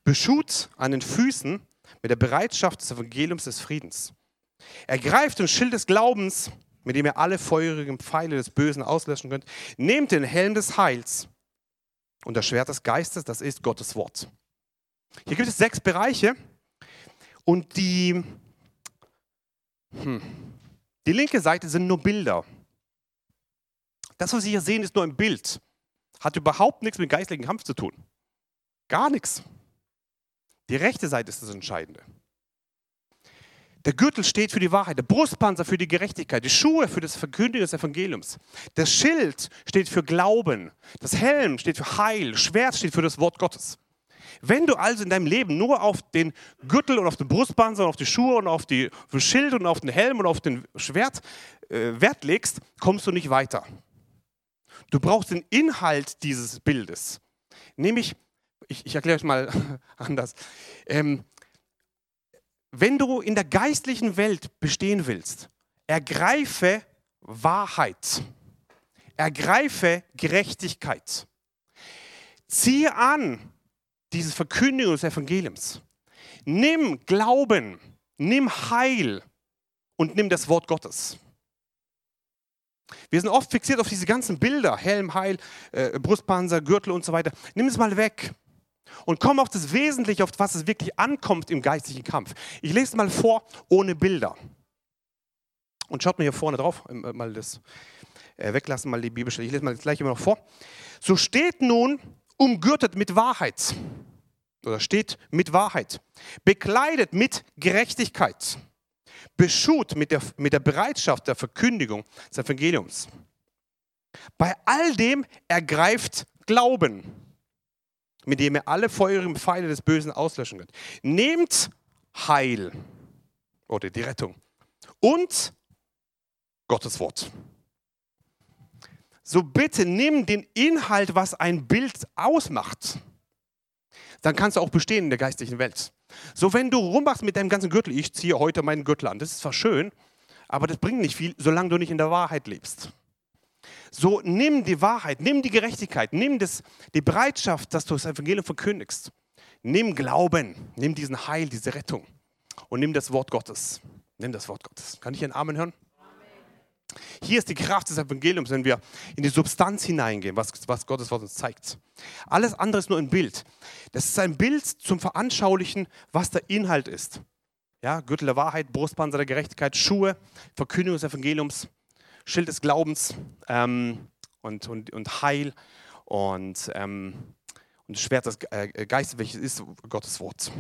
Beschut an den Füßen mit der Bereitschaft des Evangeliums des Friedens. Ergreift den Schild des Glaubens, mit dem ihr alle feurigen Pfeile des Bösen auslöschen könnt. Nehmt den Helm des Heils und das Schwert des Geistes, das ist Gottes Wort. Hier gibt es sechs Bereiche und die, hm, die linke Seite sind nur Bilder. Das, was Sie hier sehen, ist nur ein Bild. Hat überhaupt nichts mit geistlichen Kampf zu tun. Gar nichts. Die rechte Seite ist das Entscheidende. Der Gürtel steht für die Wahrheit, der Brustpanzer für die Gerechtigkeit, die Schuhe für das Verkündigen des Evangeliums. Das Schild steht für Glauben, das Helm steht für Heil, Schwert steht für das Wort Gottes. Wenn du also in deinem Leben nur auf den Gürtel und auf den Brustpanzer und auf die Schuhe und auf, die, auf das Schild und auf den Helm und auf den Schwert äh, Wert legst, kommst du nicht weiter. Du brauchst den Inhalt dieses Bildes. Nämlich, ich, ich erkläre euch mal (laughs) anders. Ähm, wenn du in der geistlichen Welt bestehen willst, ergreife Wahrheit. Ergreife Gerechtigkeit. Ziehe an diese Verkündigung des Evangeliums. Nimm Glauben, nimm Heil und nimm das Wort Gottes. Wir sind oft fixiert auf diese ganzen Bilder, Helm, Heil, äh, Brustpanzer, Gürtel und so weiter. Nimm es mal weg und komm auf das Wesentliche, auf was es wirklich ankommt im geistlichen Kampf. Ich lese es mal vor, ohne Bilder. Und schaut mal hier vorne drauf, äh, mal das äh, weglassen, mal die Bibelstelle. Ich lese mal gleich immer noch vor. So steht nun umgürtet mit Wahrheit. Oder steht mit Wahrheit. Bekleidet mit Gerechtigkeit. Beschut mit der, mit der Bereitschaft der Verkündigung des Evangeliums. Bei all dem ergreift Glauben. mit dem ihr alle feuerigen Pfeile des Bösen auslöschen könnt. Nehmt Heil oder die Rettung und Gottes Wort. So bitte nimm den Inhalt, was ein Bild ausmacht. Dann kannst du auch bestehen in der geistlichen Welt. So, wenn du rummachst mit deinem ganzen Gürtel, ich ziehe heute meinen Gürtel an, das ist zwar schön, aber das bringt nicht viel, solange du nicht in der Wahrheit lebst. So, nimm die Wahrheit, nimm die Gerechtigkeit, nimm das, die Bereitschaft, dass du das Evangelium verkündigst. Nimm Glauben, nimm diesen Heil, diese Rettung und nimm das Wort Gottes. Nimm das Wort Gottes. Kann ich einen Amen hören? Hier ist die Kraft des Evangeliums, wenn wir in die Substanz hineingehen, was, was Gottes Wort uns zeigt. Alles andere ist nur ein Bild. Das ist ein Bild zum Veranschaulichen, was der Inhalt ist. Ja, Gürtel der Wahrheit, Brustpanzer der Gerechtigkeit, Schuhe, Verkündigung des Evangeliums, Schild des Glaubens ähm, und, und, und Heil und, ähm, und Schwert des äh, Geistes, welches ist Gottes Wort.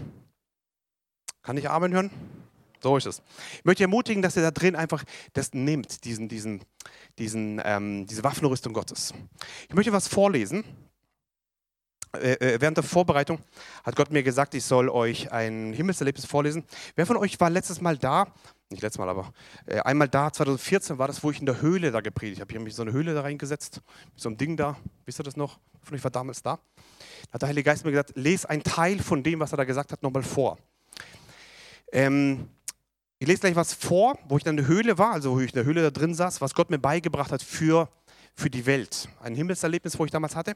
Kann ich Amen hören? So ist es. Ich möchte ermutigen, dass ihr da drin einfach das nimmt, diesen, diesen, diesen, ähm, diese Waffenrüstung Gottes. Ich möchte was vorlesen. Äh, äh, während der Vorbereitung hat Gott mir gesagt, ich soll euch ein Himmelserlebnis vorlesen. Wer von euch war letztes Mal da? Nicht letztes Mal, aber äh, einmal da, 2014 war das, wo ich in der Höhle da gepredigt habe. Ich habe mich in so eine Höhle da reingesetzt, mit so einem Ding da. Wisst ihr das noch? Von euch war damals da. Da hat der Heilige Geist mir gesagt, lese einen Teil von dem, was er da gesagt hat, nochmal vor. Ähm, ich lese gleich was vor, wo ich dann in der Höhle war, also wo ich in der Höhle da drin saß, was Gott mir beigebracht hat für, für die Welt. Ein Himmelserlebnis, wo ich damals hatte.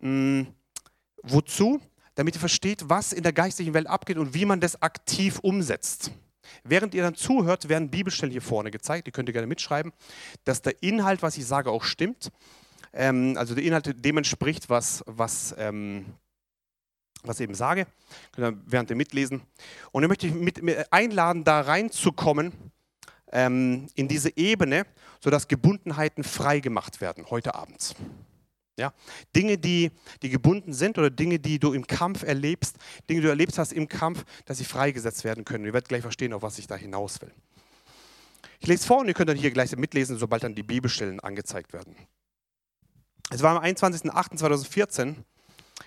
Hm, wozu? Damit ihr versteht, was in der geistlichen Welt abgeht und wie man das aktiv umsetzt. Während ihr dann zuhört, werden Bibelstellen hier vorne gezeigt, die könnt ihr gerne mitschreiben, dass der Inhalt, was ich sage, auch stimmt. Ähm, also der Inhalt dem entspricht, was, was ähm, was ich eben sage. Könnt ihr während ihr mitlesen. Und ich möchte mit, mit einladen, da reinzukommen ähm, in diese Ebene, sodass Gebundenheiten frei gemacht werden heute Abend. Ja? Dinge, die, die gebunden sind oder Dinge, die du im Kampf erlebst, Dinge, die du erlebt hast im Kampf, dass sie freigesetzt werden können. Ihr werdet gleich verstehen, auf was ich da hinaus will. Ich lese vor und ihr könnt dann hier gleich mitlesen, sobald dann die Bibelstellen angezeigt werden. Es war am 21.08.2014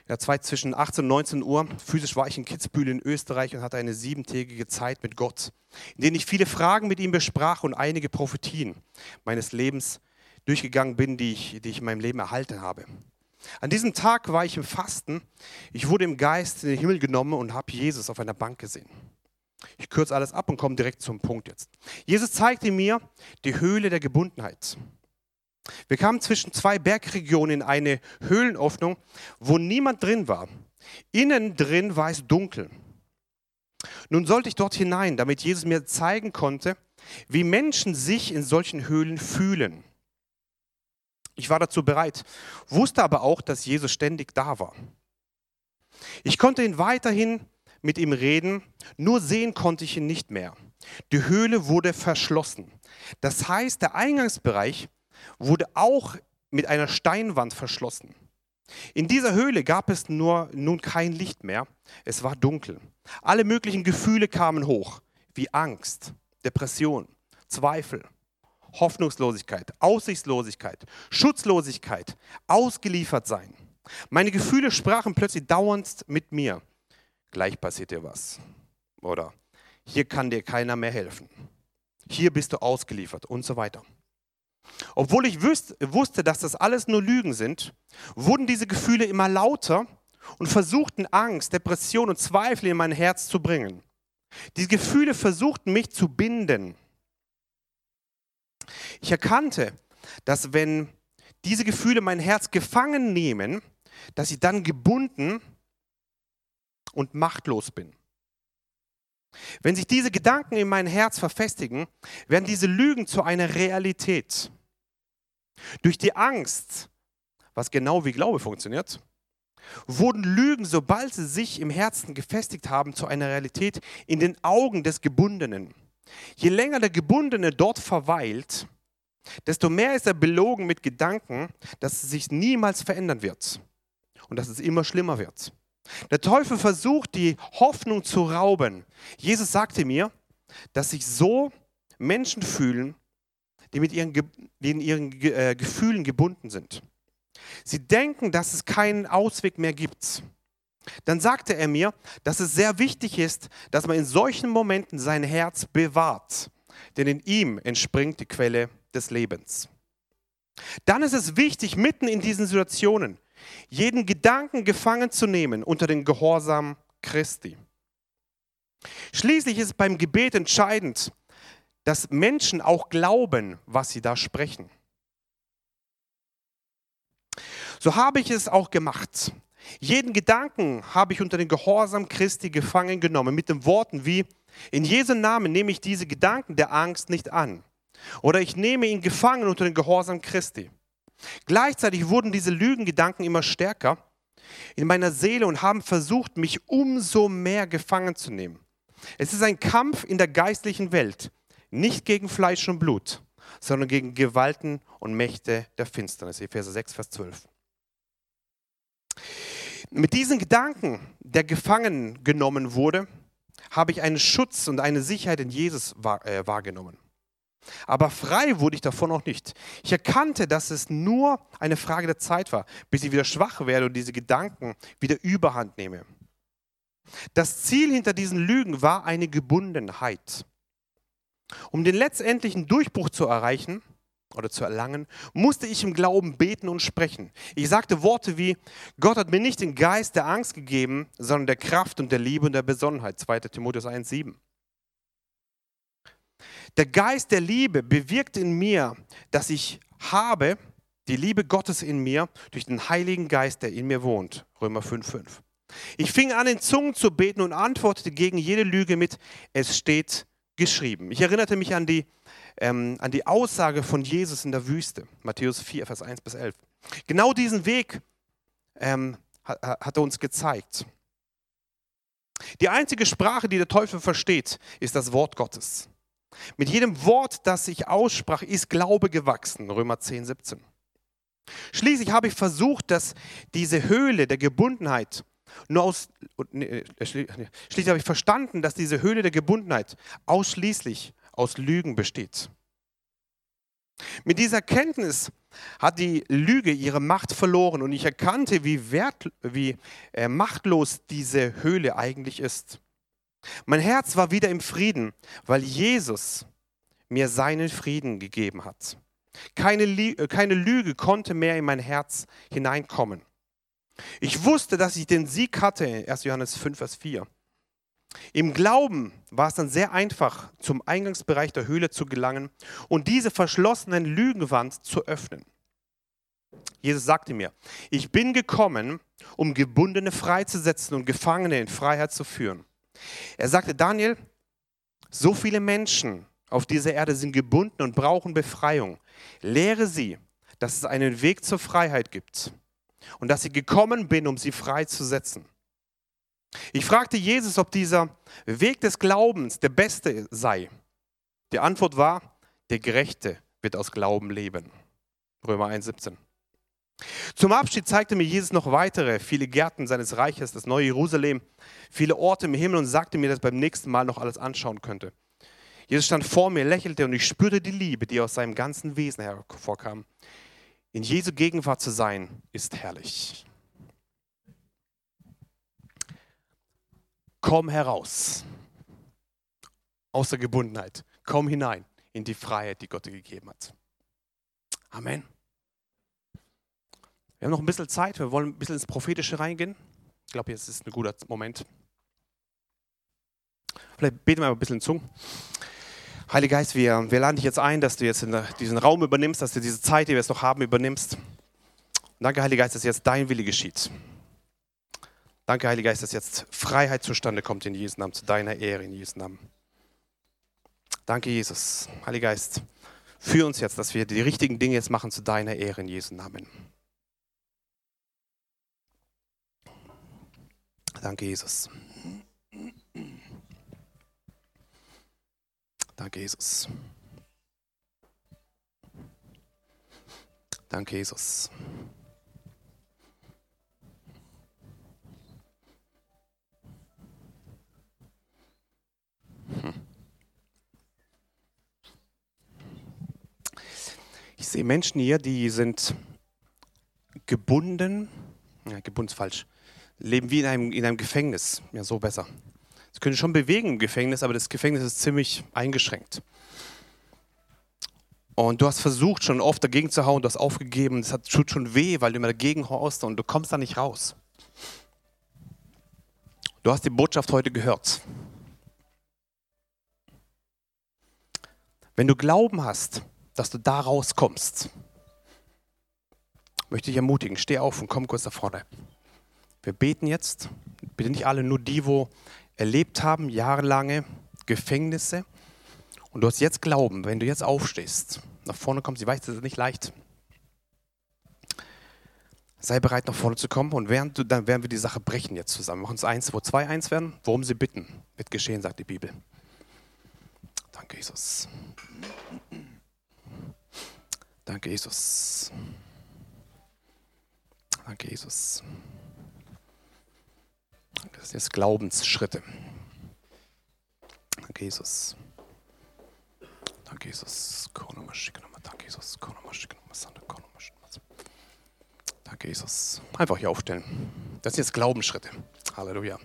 ja, zwei zwischen 18 und 19 Uhr. Physisch war ich in Kitzbühel in Österreich und hatte eine siebentägige Zeit mit Gott, in denen ich viele Fragen mit ihm besprach und einige Prophetien meines Lebens durchgegangen bin, die ich, die ich in meinem Leben erhalten habe. An diesem Tag war ich im Fasten. Ich wurde im Geist in den Himmel genommen und habe Jesus auf einer Bank gesehen. Ich kürze alles ab und komme direkt zum Punkt jetzt. Jesus zeigte mir die Höhle der Gebundenheit. Wir kamen zwischen zwei Bergregionen in eine Höhlenöffnung, wo niemand drin war. Innen drin war es dunkel. Nun sollte ich dort hinein, damit Jesus mir zeigen konnte, wie Menschen sich in solchen Höhlen fühlen. Ich war dazu bereit, wusste aber auch, dass Jesus ständig da war. Ich konnte ihn weiterhin mit ihm reden, nur sehen konnte ich ihn nicht mehr. Die Höhle wurde verschlossen. Das heißt, der Eingangsbereich wurde auch mit einer Steinwand verschlossen. In dieser Höhle gab es nur, nun kein Licht mehr. Es war dunkel. Alle möglichen Gefühle kamen hoch, wie Angst, Depression, Zweifel, Hoffnungslosigkeit, Aussichtslosigkeit, Schutzlosigkeit, ausgeliefert sein. Meine Gefühle sprachen plötzlich dauernd mit mir. Gleich passiert dir was. Oder hier kann dir keiner mehr helfen. Hier bist du ausgeliefert und so weiter. Obwohl ich wusste, dass das alles nur Lügen sind, wurden diese Gefühle immer lauter und versuchten Angst, Depression und Zweifel in mein Herz zu bringen. Diese Gefühle versuchten mich zu binden. Ich erkannte, dass wenn diese Gefühle mein Herz gefangen nehmen, dass ich dann gebunden und machtlos bin. Wenn sich diese Gedanken in mein Herz verfestigen, werden diese Lügen zu einer Realität. Durch die Angst, was genau wie Glaube funktioniert, wurden Lügen, sobald sie sich im Herzen gefestigt haben, zu einer Realität in den Augen des Gebundenen. Je länger der Gebundene dort verweilt, desto mehr ist er belogen mit Gedanken, dass es sich niemals verändern wird und dass es immer schlimmer wird. Der Teufel versucht, die Hoffnung zu rauben. Jesus sagte mir, dass sich so Menschen fühlen, die mit ihren, die in ihren äh, Gefühlen gebunden sind. Sie denken, dass es keinen Ausweg mehr gibt. dann sagte er mir, dass es sehr wichtig ist, dass man in solchen Momenten sein Herz bewahrt, denn in ihm entspringt die Quelle des Lebens. Dann ist es wichtig, mitten in diesen Situationen jeden Gedanken gefangen zu nehmen unter den Gehorsam Christi. Schließlich ist beim Gebet entscheidend, dass Menschen auch glauben, was sie da sprechen. So habe ich es auch gemacht. Jeden Gedanken habe ich unter den Gehorsam Christi gefangen genommen mit den Worten wie, in Jesu Namen nehme ich diese Gedanken der Angst nicht an. Oder ich nehme ihn gefangen unter den Gehorsam Christi. Gleichzeitig wurden diese Lügengedanken immer stärker in meiner Seele und haben versucht, mich umso mehr gefangen zu nehmen. Es ist ein Kampf in der geistlichen Welt, nicht gegen Fleisch und Blut, sondern gegen Gewalten und Mächte der Finsternis. Epheser 6, Vers 12. Mit diesen Gedanken, der gefangen genommen wurde, habe ich einen Schutz und eine Sicherheit in Jesus äh, wahrgenommen. Aber frei wurde ich davon noch nicht. Ich erkannte, dass es nur eine Frage der Zeit war, bis ich wieder schwach werde und diese Gedanken wieder überhand nehme. Das Ziel hinter diesen Lügen war eine Gebundenheit. Um den letztendlichen Durchbruch zu erreichen oder zu erlangen, musste ich im Glauben beten und sprechen. Ich sagte Worte wie, Gott hat mir nicht den Geist der Angst gegeben, sondern der Kraft und der Liebe und der Besonnenheit. 2 Timotheus 1,7. Der Geist der Liebe bewirkt in mir, dass ich habe die Liebe Gottes in mir durch den Heiligen Geist, der in mir wohnt. Römer 5,5. Ich fing an, in Zungen zu beten und antwortete gegen jede Lüge mit, es steht geschrieben. Ich erinnerte mich an die, ähm, an die Aussage von Jesus in der Wüste, Matthäus 4, Vers 1 bis 11. Genau diesen Weg ähm, hat er uns gezeigt. Die einzige Sprache, die der Teufel versteht, ist das Wort Gottes. Mit jedem Wort, das ich aussprach, ist Glaube gewachsen. Römer 10, 17. Schließlich habe ich versucht, dass diese Höhle der Gebundenheit nur aus, nee, schließlich habe ich verstanden, dass diese Höhle der Gebundenheit ausschließlich aus Lügen besteht. Mit dieser Kenntnis hat die Lüge ihre Macht verloren und ich erkannte, wie, wert, wie äh, machtlos diese Höhle eigentlich ist. Mein Herz war wieder im Frieden, weil Jesus mir seinen Frieden gegeben hat. Keine, äh, keine Lüge konnte mehr in mein Herz hineinkommen. Ich wusste, dass ich den Sieg hatte, 1. Johannes 5, Vers 4. Im Glauben war es dann sehr einfach, zum Eingangsbereich der Höhle zu gelangen und diese verschlossenen Lügenwand zu öffnen. Jesus sagte mir, ich bin gekommen, um Gebundene freizusetzen und Gefangene in Freiheit zu führen. Er sagte, Daniel, so viele Menschen auf dieser Erde sind gebunden und brauchen Befreiung. Lehre sie, dass es einen Weg zur Freiheit gibt und dass ich gekommen bin, um sie freizusetzen. Ich fragte Jesus, ob dieser Weg des Glaubens der beste sei. Die Antwort war, der Gerechte wird aus Glauben leben. Römer 1,17. Zum Abschied zeigte mir Jesus noch weitere, viele Gärten seines Reiches, das neue Jerusalem, viele Orte im Himmel und sagte mir, dass ich beim nächsten Mal noch alles anschauen könnte. Jesus stand vor mir, lächelte und ich spürte die Liebe, die aus seinem ganzen Wesen hervorkam. In Jesu Gegenwart zu sein, ist herrlich. Komm heraus aus der Gebundenheit. Komm hinein in die Freiheit, die Gott dir gegeben hat. Amen. Wir haben noch ein bisschen Zeit, wir wollen ein bisschen ins Prophetische reingehen. Ich glaube, jetzt ist ein guter Moment. Vielleicht beten wir ein bisschen in Zungen. Heiliger Geist, wir, wir laden dich jetzt ein, dass du jetzt diesen Raum übernimmst, dass du diese Zeit, die wir jetzt noch haben, übernimmst. Und danke, Heiliger Geist, dass jetzt dein Wille geschieht. Danke, Heiliger Geist, dass jetzt Freiheit zustande kommt in Jesu Namen, zu deiner Ehre in Jesu Namen. Danke, Jesus. Heiliger Geist, führ uns jetzt, dass wir die richtigen Dinge jetzt machen zu deiner Ehre in Jesu Namen. Danke, Jesus. Danke, Jesus. Danke, Jesus. Ich sehe Menschen hier, die sind gebunden, ja, gebunden ist falsch, leben wie in einem, in einem Gefängnis. Ja, so besser. Sie können schon bewegen im Gefängnis, aber das Gefängnis ist ziemlich eingeschränkt. Und du hast versucht schon oft dagegen zu hauen, du hast aufgegeben, es tut schon weh, weil du immer dagegen haust und du kommst da nicht raus. Du hast die Botschaft heute gehört. Wenn du Glauben hast, dass du da rauskommst, möchte ich ermutigen, steh auf und komm kurz da vorne. Wir beten jetzt, bitte nicht alle, nur die, wo erlebt haben, jahrelange Gefängnisse. Und du hast jetzt Glauben, wenn du jetzt aufstehst, nach vorne kommst, ich weiß, das ist nicht leicht. Sei bereit, nach vorne zu kommen und während du, dann werden wir die Sache brechen jetzt zusammen. Machen es eins, wo zwei eins werden. Worum sie bitten, wird geschehen, sagt die Bibel. Danke, Jesus. Danke, Jesus. Danke, Jesus. Das sind jetzt Glaubensschritte. Danke, Jesus. Danke, Jesus. Danke, Jesus. Danke, Jesus. Einfach hier aufstellen. Das sind jetzt Glaubensschritte. Halleluja.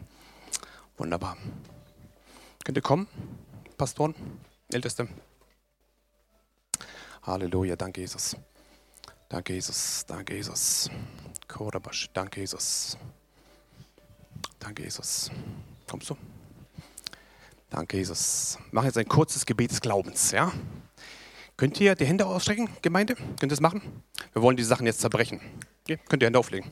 Wunderbar. Könnt ihr kommen, Pastoren, Älteste? Halleluja. Danke, Jesus. Danke, Jesus. Danke, Jesus. Korabash. Danke, Jesus. Danke, Jesus. Kommst du? Danke, Jesus. Wir machen jetzt ein kurzes Gebet des Glaubens, ja? Könnt ihr die Hände ausstrecken, Gemeinde? Könnt ihr das machen? Wir wollen die Sachen jetzt zerbrechen. Okay? Könnt ihr Hände auflegen?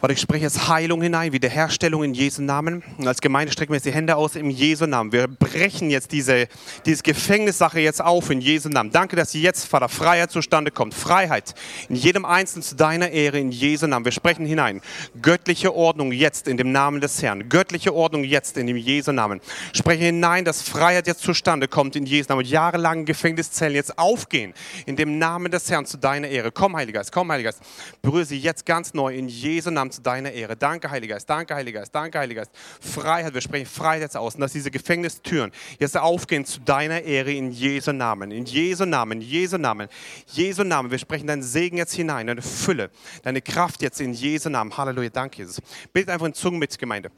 Vater, ich spreche jetzt Heilung hinein, Wiederherstellung in Jesu Namen. Und als Gemeinde strecken wir jetzt die Hände aus im Jesu Namen. Wir brechen jetzt diese, diese Gefängnissache jetzt auf in Jesu Namen. Danke, dass jetzt, Vater, Freiheit zustande kommt. Freiheit in jedem Einzelnen zu deiner Ehre in Jesu Namen. Wir sprechen hinein. Göttliche Ordnung jetzt in dem Namen des Herrn. Göttliche Ordnung jetzt in dem Jesu Namen. Spreche hinein, dass Freiheit jetzt zustande kommt in Jesu Namen. Jahrelange Gefängniszellen jetzt aufgehen in dem Namen des Herrn zu deiner Ehre. Komm, Heiliger Geist, komm, Heiliger Geist. Berühre sie jetzt ganz neu in Jesu Namen Namen zu deiner Ehre. Danke, Heiliger Geist. Danke, Heiliger Geist. Danke, Heiliger Geist. Freiheit. Wir sprechen Freiheit jetzt aus. Und dass diese Gefängnistüren jetzt aufgehen zu deiner Ehre in Jesu Namen. In Jesu Namen. In Jesu Namen. Jesu Namen. Wir sprechen deinen Segen jetzt hinein. Deine Fülle. Deine Kraft jetzt in Jesu Namen. Halleluja. Danke, Jesus. Bitte einfach in Zungen mit, Gemeinde.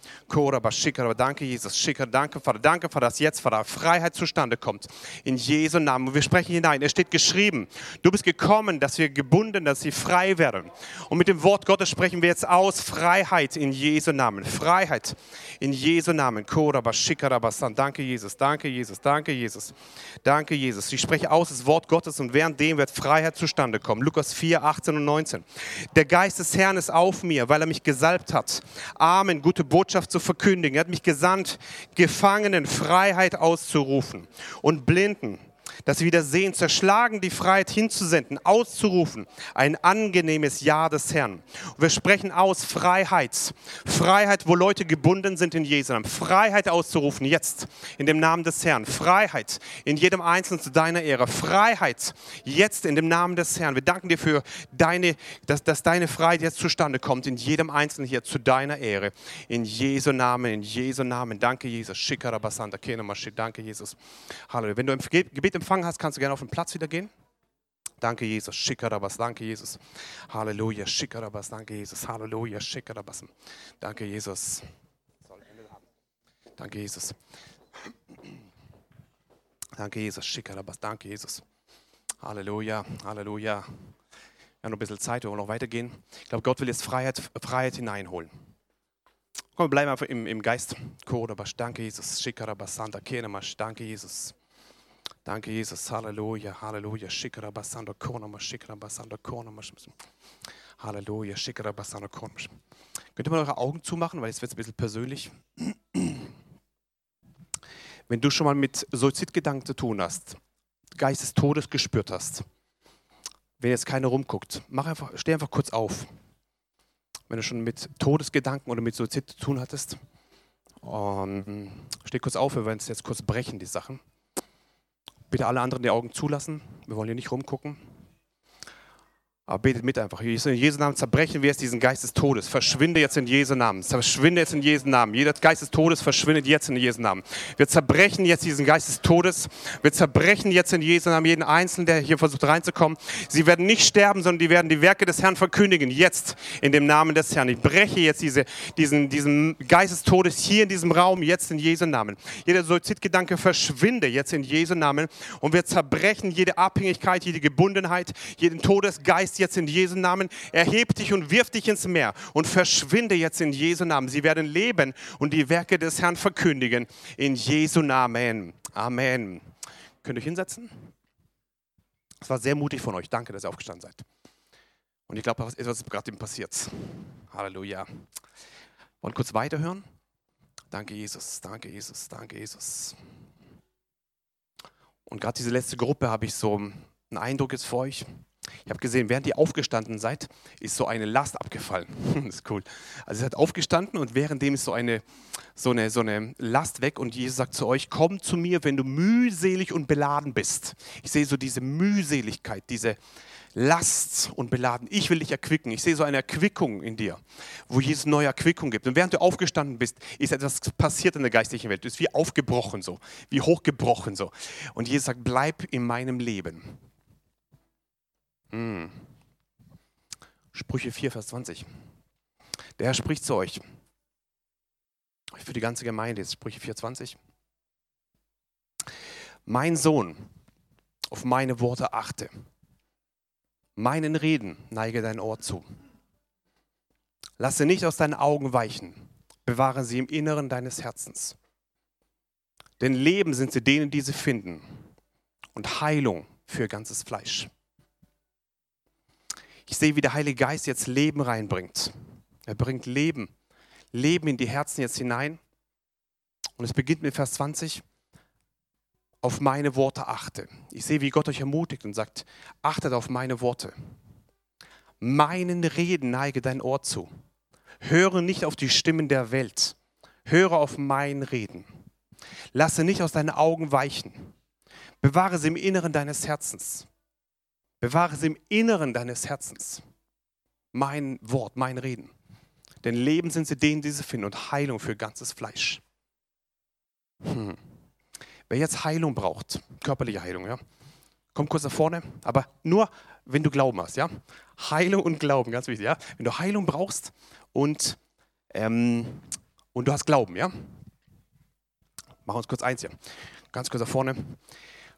Danke, Jesus. Schicker. Danke, Vater. Danke, Vater, dass jetzt, Vater, Freiheit zustande kommt. In Jesu Namen. Und wir sprechen hinein. Es steht geschrieben. Du bist gekommen, dass wir gebunden, dass sie frei werden. Und mit dem Wort Gottes sprechen wir jetzt aus aus Freiheit in Jesu Namen. Freiheit in Jesu Namen. Danke, Jesus. Danke, Jesus. Danke, Jesus. Danke, Jesus. Ich spreche aus das Wort Gottes und während dem wird Freiheit zustande kommen. Lukas 4, 18 und 19. Der Geist des Herrn ist auf mir, weil er mich gesalbt hat, Armen gute Botschaft zu verkündigen. Er hat mich gesandt, Gefangenen Freiheit auszurufen und Blinden dass sie wieder sehen, zerschlagen die Freiheit hinzusenden, auszurufen, ein angenehmes Ja des Herrn. Und wir sprechen aus Freiheit. Freiheit, wo Leute gebunden sind in Jesu Namen. Freiheit auszurufen, jetzt in dem Namen des Herrn. Freiheit in jedem Einzelnen zu deiner Ehre. Freiheit jetzt in dem Namen des Herrn. Wir danken dir für deine, dass, dass deine Freiheit jetzt zustande kommt, in jedem Einzelnen hier zu deiner Ehre. In Jesu Namen, in Jesu Namen. Danke, Jesus. Danke, Jesus. Halleluja. Wenn du im Gebet empfangst, empfangen hast, kannst du gerne auf den Platz wieder gehen. Danke, Jesus. Schikarabas. Danke, Jesus. Halleluja. Schikarabas. Danke, Jesus. Halleluja. Schikarabas. Danke, Jesus. Danke, Jesus. Danke, Jesus. Schikarabas. Danke, Jesus. Halleluja. Halleluja. Wir haben noch ein bisschen Zeit, wir wollen noch weitergehen. Ich glaube, Gott will jetzt Freiheit, Freiheit hineinholen. Komm, wir einfach im, im Geist. Danke, Jesus. Danke, Jesus. Danke, Jesus. Halleluja, Halleluja. Shikarabasando Konama, Shikarabasando Konama. Halleluja, Shikarabasando Konama. Könnt ihr mal eure Augen zumachen, weil jetzt wird ein bisschen persönlich. Wenn du schon mal mit Suizidgedanken zu tun hast, Geist des Todes gespürt hast, wenn jetzt keiner rumguckt, mach einfach, steh einfach kurz auf. Wenn du schon mit Todesgedanken oder mit Suizid zu tun hattest, um, ähm, steh kurz auf, wir werden es jetzt kurz brechen, die Sachen. Bitte alle anderen die Augen zulassen. Wir wollen hier nicht rumgucken. Aber betet mit einfach. In Jesu Namen zerbrechen wir jetzt diesen Geist des Todes. Verschwinde jetzt in Jesu Namen. Verschwinde jetzt in Jesu Namen. Jeder Geist des Todes verschwindet jetzt in Jesu Namen. Wir zerbrechen jetzt diesen Geist des Todes. Wir zerbrechen jetzt in Jesu Namen jeden Einzelnen, der hier versucht reinzukommen. Sie werden nicht sterben, sondern die werden die Werke des Herrn verkündigen. Jetzt in dem Namen des Herrn. Ich breche jetzt diese, diesen, diesen Geist des Todes hier in diesem Raum, jetzt in Jesu Namen. Jeder Suizidgedanke verschwinde jetzt in Jesu Namen. Und wir zerbrechen jede Abhängigkeit, jede Gebundenheit, jeden Todesgeist jetzt in Jesu Namen, erheb dich und wirf dich ins Meer und verschwinde jetzt in Jesu Namen. Sie werden leben und die Werke des Herrn verkündigen in Jesu Namen. Amen. Könnt ihr euch hinsetzen? Es war sehr mutig von euch. Danke, dass ihr aufgestanden seid. Und ich glaube, etwas ist gerade passiert. Halleluja. Wollen kurz weiterhören? Danke, Jesus. Danke, Jesus. Danke, Jesus. Und gerade diese letzte Gruppe habe ich so einen Eindruck jetzt für euch. Ich habe gesehen, während ihr aufgestanden seid, ist so eine Last abgefallen. (laughs) das ist cool. Also ihr seid aufgestanden und währenddem ist so eine, so, eine, so eine Last weg und Jesus sagt zu euch, komm zu mir, wenn du mühselig und beladen bist. Ich sehe so diese Mühseligkeit, diese Last und beladen. Ich will dich erquicken. Ich sehe so eine Erquickung in dir, wo Jesus neue Erquickung gibt. Und während du aufgestanden bist, ist etwas passiert in der geistlichen Welt. Du bist wie aufgebrochen so, wie hochgebrochen so. Und Jesus sagt, bleib in meinem Leben. Hm. Sprüche 4, Vers 20. Der Herr spricht zu euch. Für die ganze Gemeinde ist Sprüche 4, 20. Mein Sohn, auf meine Worte achte. Meinen Reden neige dein Ohr zu. Lasse nicht aus deinen Augen weichen. Bewahre sie im Inneren deines Herzens. Denn Leben sind sie denen, die sie finden. Und Heilung für ganzes Fleisch. Ich sehe, wie der Heilige Geist jetzt Leben reinbringt. Er bringt Leben, Leben in die Herzen jetzt hinein. Und es beginnt mit Vers 20. Auf meine Worte achte. Ich sehe, wie Gott euch ermutigt und sagt, achtet auf meine Worte. Meinen Reden neige dein Ohr zu. Höre nicht auf die Stimmen der Welt. Höre auf mein Reden. Lasse nicht aus deinen Augen weichen. Bewahre sie im Inneren deines Herzens. Bewahre sie im Inneren deines Herzens. Mein Wort, mein Reden. Denn Leben sind sie denen, die sie finden und Heilung für ganzes Fleisch. Hm. Wer jetzt Heilung braucht, körperliche Heilung, ja, komm kurz nach vorne, aber nur, wenn du Glauben hast, ja. Heilung und Glauben, ganz wichtig, ja. Wenn du Heilung brauchst und, ähm, und du hast Glauben, ja. Machen wir uns kurz eins hier. Ganz kurz nach vorne.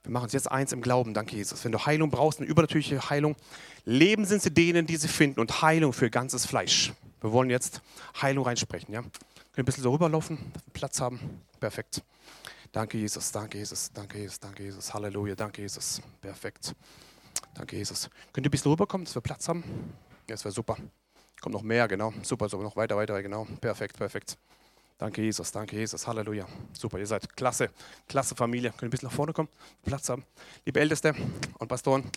Wir machen uns jetzt eins im Glauben, danke Jesus. Wenn du Heilung brauchst, eine übernatürliche Heilung, Leben sind sie denen, die sie finden und Heilung für ganzes Fleisch. Wir wollen jetzt Heilung reinsprechen. Ja? Können ein bisschen so rüberlaufen, Platz haben? Perfekt. Danke Jesus, danke Jesus, danke Jesus, danke Jesus. Halleluja, danke Jesus. Perfekt. Danke Jesus. Könnt ihr ein bisschen rüberkommen, dass wir Platz haben? Ja, das wäre super. Kommt noch mehr, genau. Super, so noch weiter, weiter, genau. Perfekt, perfekt. Danke, Jesus, danke, Jesus. Halleluja. Super, ihr seid klasse, klasse Familie. Könnt ihr ein bisschen nach vorne kommen, Platz haben. Liebe Älteste und Pastoren, ein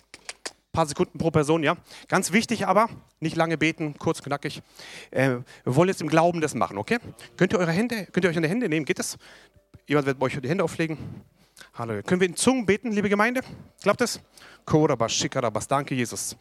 paar Sekunden pro Person, ja. Ganz wichtig aber, nicht lange beten, kurz, knackig. Äh, wir wollen jetzt im Glauben das machen, okay? Könnt ihr eure Hände, könnt ihr euch an die Hände nehmen? Geht das? Jemand wird euch die Hände auflegen. Halleluja. Können wir in Zungen beten, liebe Gemeinde? Klappt das? Danke, Jesus.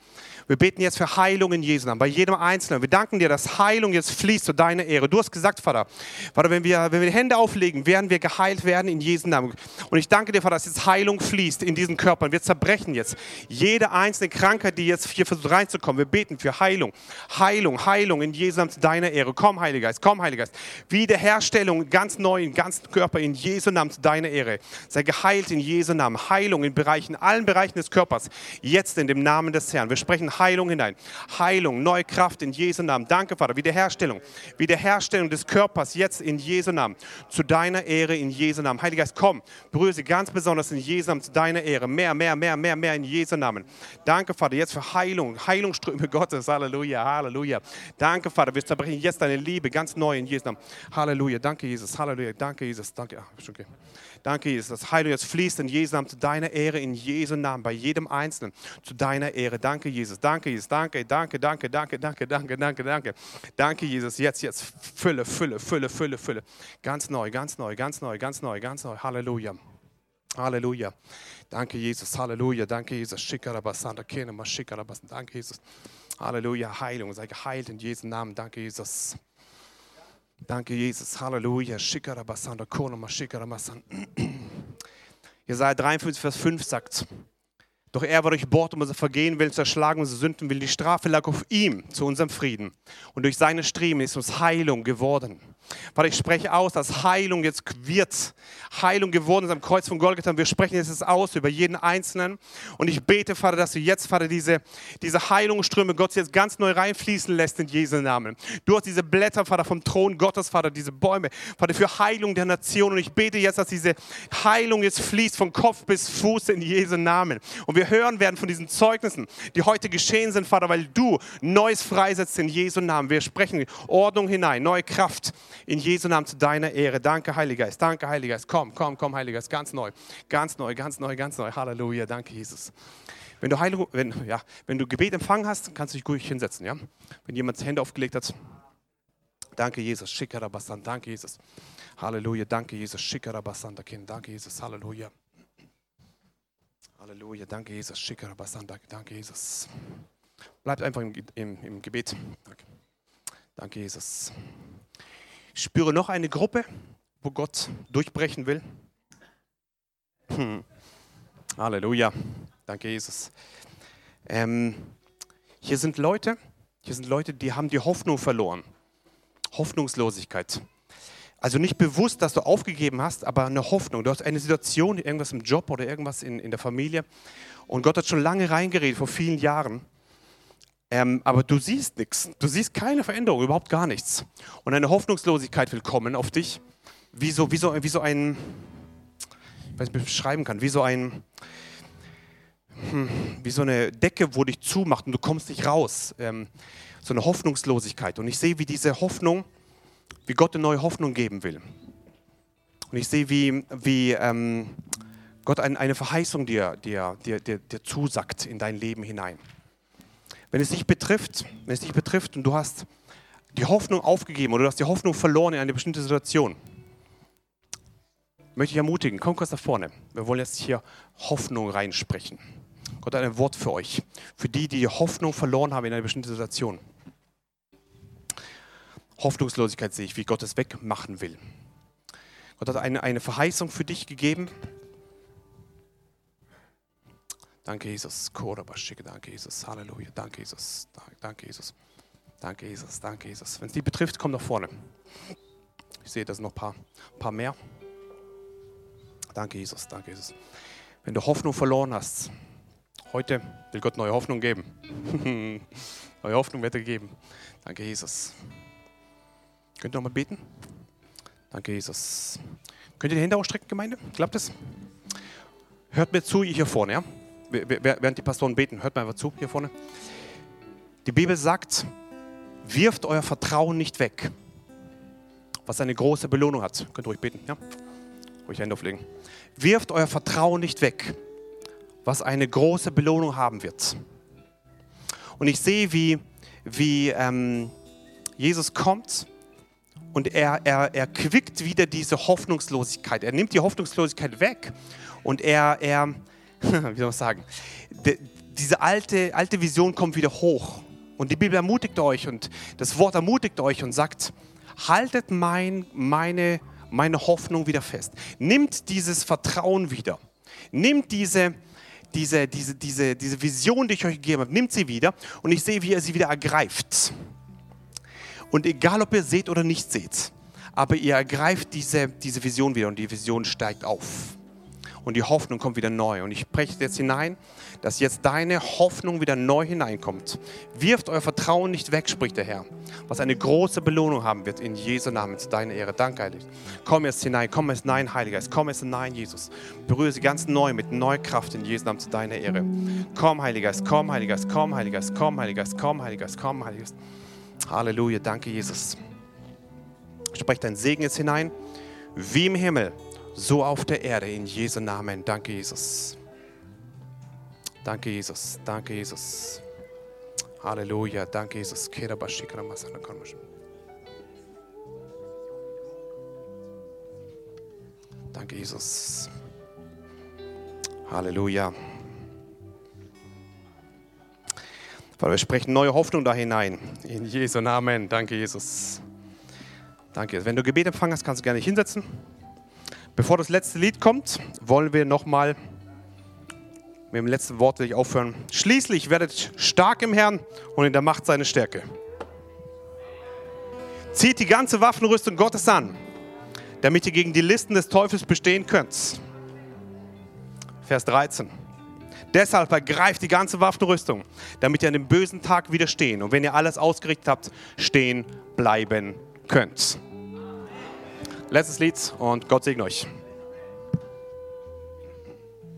Wir beten jetzt für Heilung in Jesu Namen, bei jedem Einzelnen. Wir danken dir, dass Heilung jetzt fließt zu deiner Ehre. Du hast gesagt, Vater, Vater, wenn wir, wenn wir die Hände auflegen, werden wir geheilt werden in Jesu Namen. Und ich danke dir, Vater, dass jetzt Heilung fließt in diesen Körpern. Wir zerbrechen jetzt jede einzelne Krankheit, die jetzt hier versucht reinzukommen. Wir beten für Heilung, Heilung, Heilung in Jesu Namen zu deiner Ehre. Komm, Heiliger Geist, komm, Heiliger Geist. Wiederherstellung ganz neu im ganzen Körper in Jesu Namen zu deiner Ehre. Sei geheilt in Jesu Namen. Heilung in Bereichen, allen Bereichen des Körpers. Jetzt in dem Namen des Herrn. Wir sprechen Heilung hinein. Heilung, neue Kraft in Jesu Namen. Danke, Vater. Wiederherstellung. Wiederherstellung des Körpers jetzt in Jesu Namen. Zu deiner Ehre in Jesu Namen. Heiliger Geist, komm. Berühre sie ganz besonders in Jesu Namen zu deiner Ehre. Mehr, mehr, mehr, mehr, mehr in Jesu Namen. Danke, Vater, jetzt für Heilung. Heilungsströme (laughs) Gottes. Halleluja, Halleluja. Danke, Vater. Wir zerbrechen jetzt deine Liebe ganz neu in Jesu Namen. Halleluja. Danke, Jesus. Halleluja. Danke, Jesus. Danke. Ah. Danke, Jesus. Das Heilung jetzt fließt in Jesu Namen zu deiner Ehre, in Jesu Namen, bei jedem Einzelnen, zu deiner Ehre. Danke, Jesus. Danke, Jesus. Danke, danke, danke, danke, danke, danke, danke, danke. Danke, Jesus. Jetzt, jetzt. Fülle, Fülle, Fülle, Fülle, Fülle. Ganz neu, ganz neu, ganz neu, ganz neu, ganz neu. Halleluja. Halleluja. Danke, Jesus. Halleluja. Danke, Jesus. Shikarabasanda, Kenema, Shikarabasanda. Danke, Jesus. Halleluja. Heilung. Sei geheilt in Jesu Namen. Danke, Jesus. Danke, Jesus. Halleluja. Shikarabasanda, Konema, Shikarabasanda. (clears throat) Jesaja 53, Vers 5 sagt, doch er war durchbohrt um unser Vergehen will, zerschlagen unsere Sünden will. Die Strafe lag auf ihm zu unserem Frieden. Und durch seine Striemen ist uns Heilung geworden. Vater, ich spreche aus, dass Heilung jetzt wird. Heilung geworden ist am Kreuz von Golgatha. Wir sprechen jetzt aus über jeden Einzelnen. Und ich bete, Vater, dass du jetzt, Vater, diese, diese Heilungsströme Gott jetzt ganz neu reinfließen lässt in Jesu Namen. Du hast diese Blätter, Vater, vom Thron Gottes, Vater, diese Bäume, Vater, für Heilung der Nation. Und ich bete jetzt, dass diese Heilung jetzt fließt von Kopf bis Fuß in Jesu Namen. Und wir hören werden von diesen Zeugnissen, die heute geschehen sind, Vater, weil du Neues freisetzt in Jesu Namen. Wir sprechen Ordnung hinein, neue Kraft in Jesu Namen zu deiner Ehre. Danke, Heiliger Geist. Danke, Heiliger Geist. Komm, komm, komm, Heiliger Geist. Ganz neu. Ganz neu, ganz neu, ganz neu. Halleluja. Danke, Jesus. Wenn du, Heilung, wenn, ja, wenn du Gebet empfangen hast, kannst du dich ruhig hinsetzen. Ja? Wenn jemand Hände aufgelegt hat. Danke, Jesus. Shikarabasan. Danke, Jesus. Halleluja. Danke, Jesus. Shikarabasan. Danke, Jesus. Halleluja. Halleluja. Danke, Jesus. Shikarabasan. Danke, Jesus. Bleibt einfach im, im, im Gebet. Danke. Danke, Jesus. Spüre noch eine Gruppe, wo Gott durchbrechen will. Hm. Halleluja. Danke, Jesus. Ähm, hier sind Leute, hier sind Leute, die haben die Hoffnung verloren. Hoffnungslosigkeit. Also nicht bewusst, dass du aufgegeben hast, aber eine Hoffnung. Du hast eine Situation, irgendwas im Job oder irgendwas in, in der Familie. Und Gott hat schon lange reingeredet, vor vielen Jahren. Ähm, aber du siehst nichts. Du siehst keine Veränderung, überhaupt gar nichts. Und eine Hoffnungslosigkeit will kommen auf dich. Wie so, wie so, wie so ein, ich weiß nicht, wie ich beschreiben kann, wie so ein, hm, wie so eine Decke, wo dich zumacht und du kommst nicht raus. Ähm, so eine Hoffnungslosigkeit. Und ich sehe, wie diese Hoffnung, wie Gott eine neue Hoffnung geben will. Und ich sehe, wie, wie ähm, Gott ein, eine Verheißung dir, dir, dir, dir, dir zusagt in dein Leben hinein. Wenn es dich betrifft, wenn es dich betrifft und du hast die Hoffnung aufgegeben oder du hast die Hoffnung verloren in eine bestimmte Situation, möchte ich ermutigen, komm kurz nach vorne. Wir wollen jetzt hier Hoffnung reinsprechen. Gott hat ein Wort für euch, für die, die Hoffnung verloren haben in einer bestimmten Situation. Hoffnungslosigkeit sehe ich, wie Gott es wegmachen will. Gott hat eine, eine Verheißung für dich gegeben. Danke, Jesus. Danke, Jesus. Halleluja. Danke, Jesus. Danke, Jesus. Danke, Jesus. Danke, Jesus. Wenn es die betrifft, komm nach vorne. Ich sehe, da sind noch ein paar, paar mehr. Danke, Jesus. Danke, Jesus. Wenn du Hoffnung verloren hast, heute will Gott neue Hoffnung geben. (laughs) neue Hoffnung wird er geben. Danke, Jesus. Könnt ihr noch mal beten? Danke, Jesus. Könnt ihr die Hände ausstrecken, Gemeinde? Klappt es? Hört mir zu, ihr hier vorne, ja? Während die Pastoren beten, hört mir einfach zu, hier vorne. Die Bibel sagt, wirft euer Vertrauen nicht weg, was eine große Belohnung hat. Könnt ihr ruhig beten, ja? Ruhig Hände auflegen. Wirft euer Vertrauen nicht weg, was eine große Belohnung haben wird. Und ich sehe, wie, wie ähm, Jesus kommt und er, er, er quickt wieder diese Hoffnungslosigkeit. Er nimmt die Hoffnungslosigkeit weg und er, er (laughs) wie soll man sagen, De, diese alte, alte Vision kommt wieder hoch. Und die Bibel ermutigt euch und das Wort ermutigt euch und sagt, haltet mein, meine, meine Hoffnung wieder fest. Nimmt dieses Vertrauen wieder. Nimmt diese, diese, diese, diese, diese Vision, die ich euch gegeben habe, nimmt sie wieder und ich sehe, wie ihr sie wieder ergreift. Und egal, ob ihr seht oder nicht seht, aber ihr ergreift diese, diese Vision wieder und die Vision steigt auf. Und die Hoffnung kommt wieder neu. Und ich spreche jetzt hinein, dass jetzt deine Hoffnung wieder neu hineinkommt. Wirft euer Vertrauen nicht weg, spricht der Herr, was eine große Belohnung haben wird in Jesu Namen zu deiner Ehre. Danke, Heilig. Komm jetzt hinein, komm jetzt hinein, Heiliger Geist, komm jetzt hinein, Jesus. Berühre sie ganz neu mit neuer Kraft in Jesu Namen zu deiner Ehre. Komm, Heiliger Geist, komm, Heiliger Geist, komm, Heiliger Geist, komm, Heiliger Geist, komm, Heiliger Geist, komm, Heiliger Geist. Halleluja, danke Jesus. Sprech deinen Segen jetzt hinein, wie im Himmel, so auf der Erde, in Jesu Namen. Danke Jesus. Danke Jesus, danke Jesus. Halleluja, danke Jesus. Danke Jesus. Halleluja. Weil wir sprechen neue Hoffnung da hinein. In Jesu Namen. Danke, Jesus. Danke. Wenn du Gebet empfangen hast, kannst du gerne hinsetzen. Bevor das letzte Lied kommt, wollen wir nochmal mit dem letzten Wort will ich aufhören. Schließlich werdet stark im Herrn und in der Macht seine Stärke. Zieht die ganze Waffenrüstung Gottes an, damit ihr gegen die Listen des Teufels bestehen könnt. Vers 13. Deshalb ergreift die ganze Waffenrüstung, damit ihr an dem bösen Tag widerstehen und wenn ihr alles ausgerichtet habt, stehen bleiben könnt. Letztes Lied und Gott segne euch.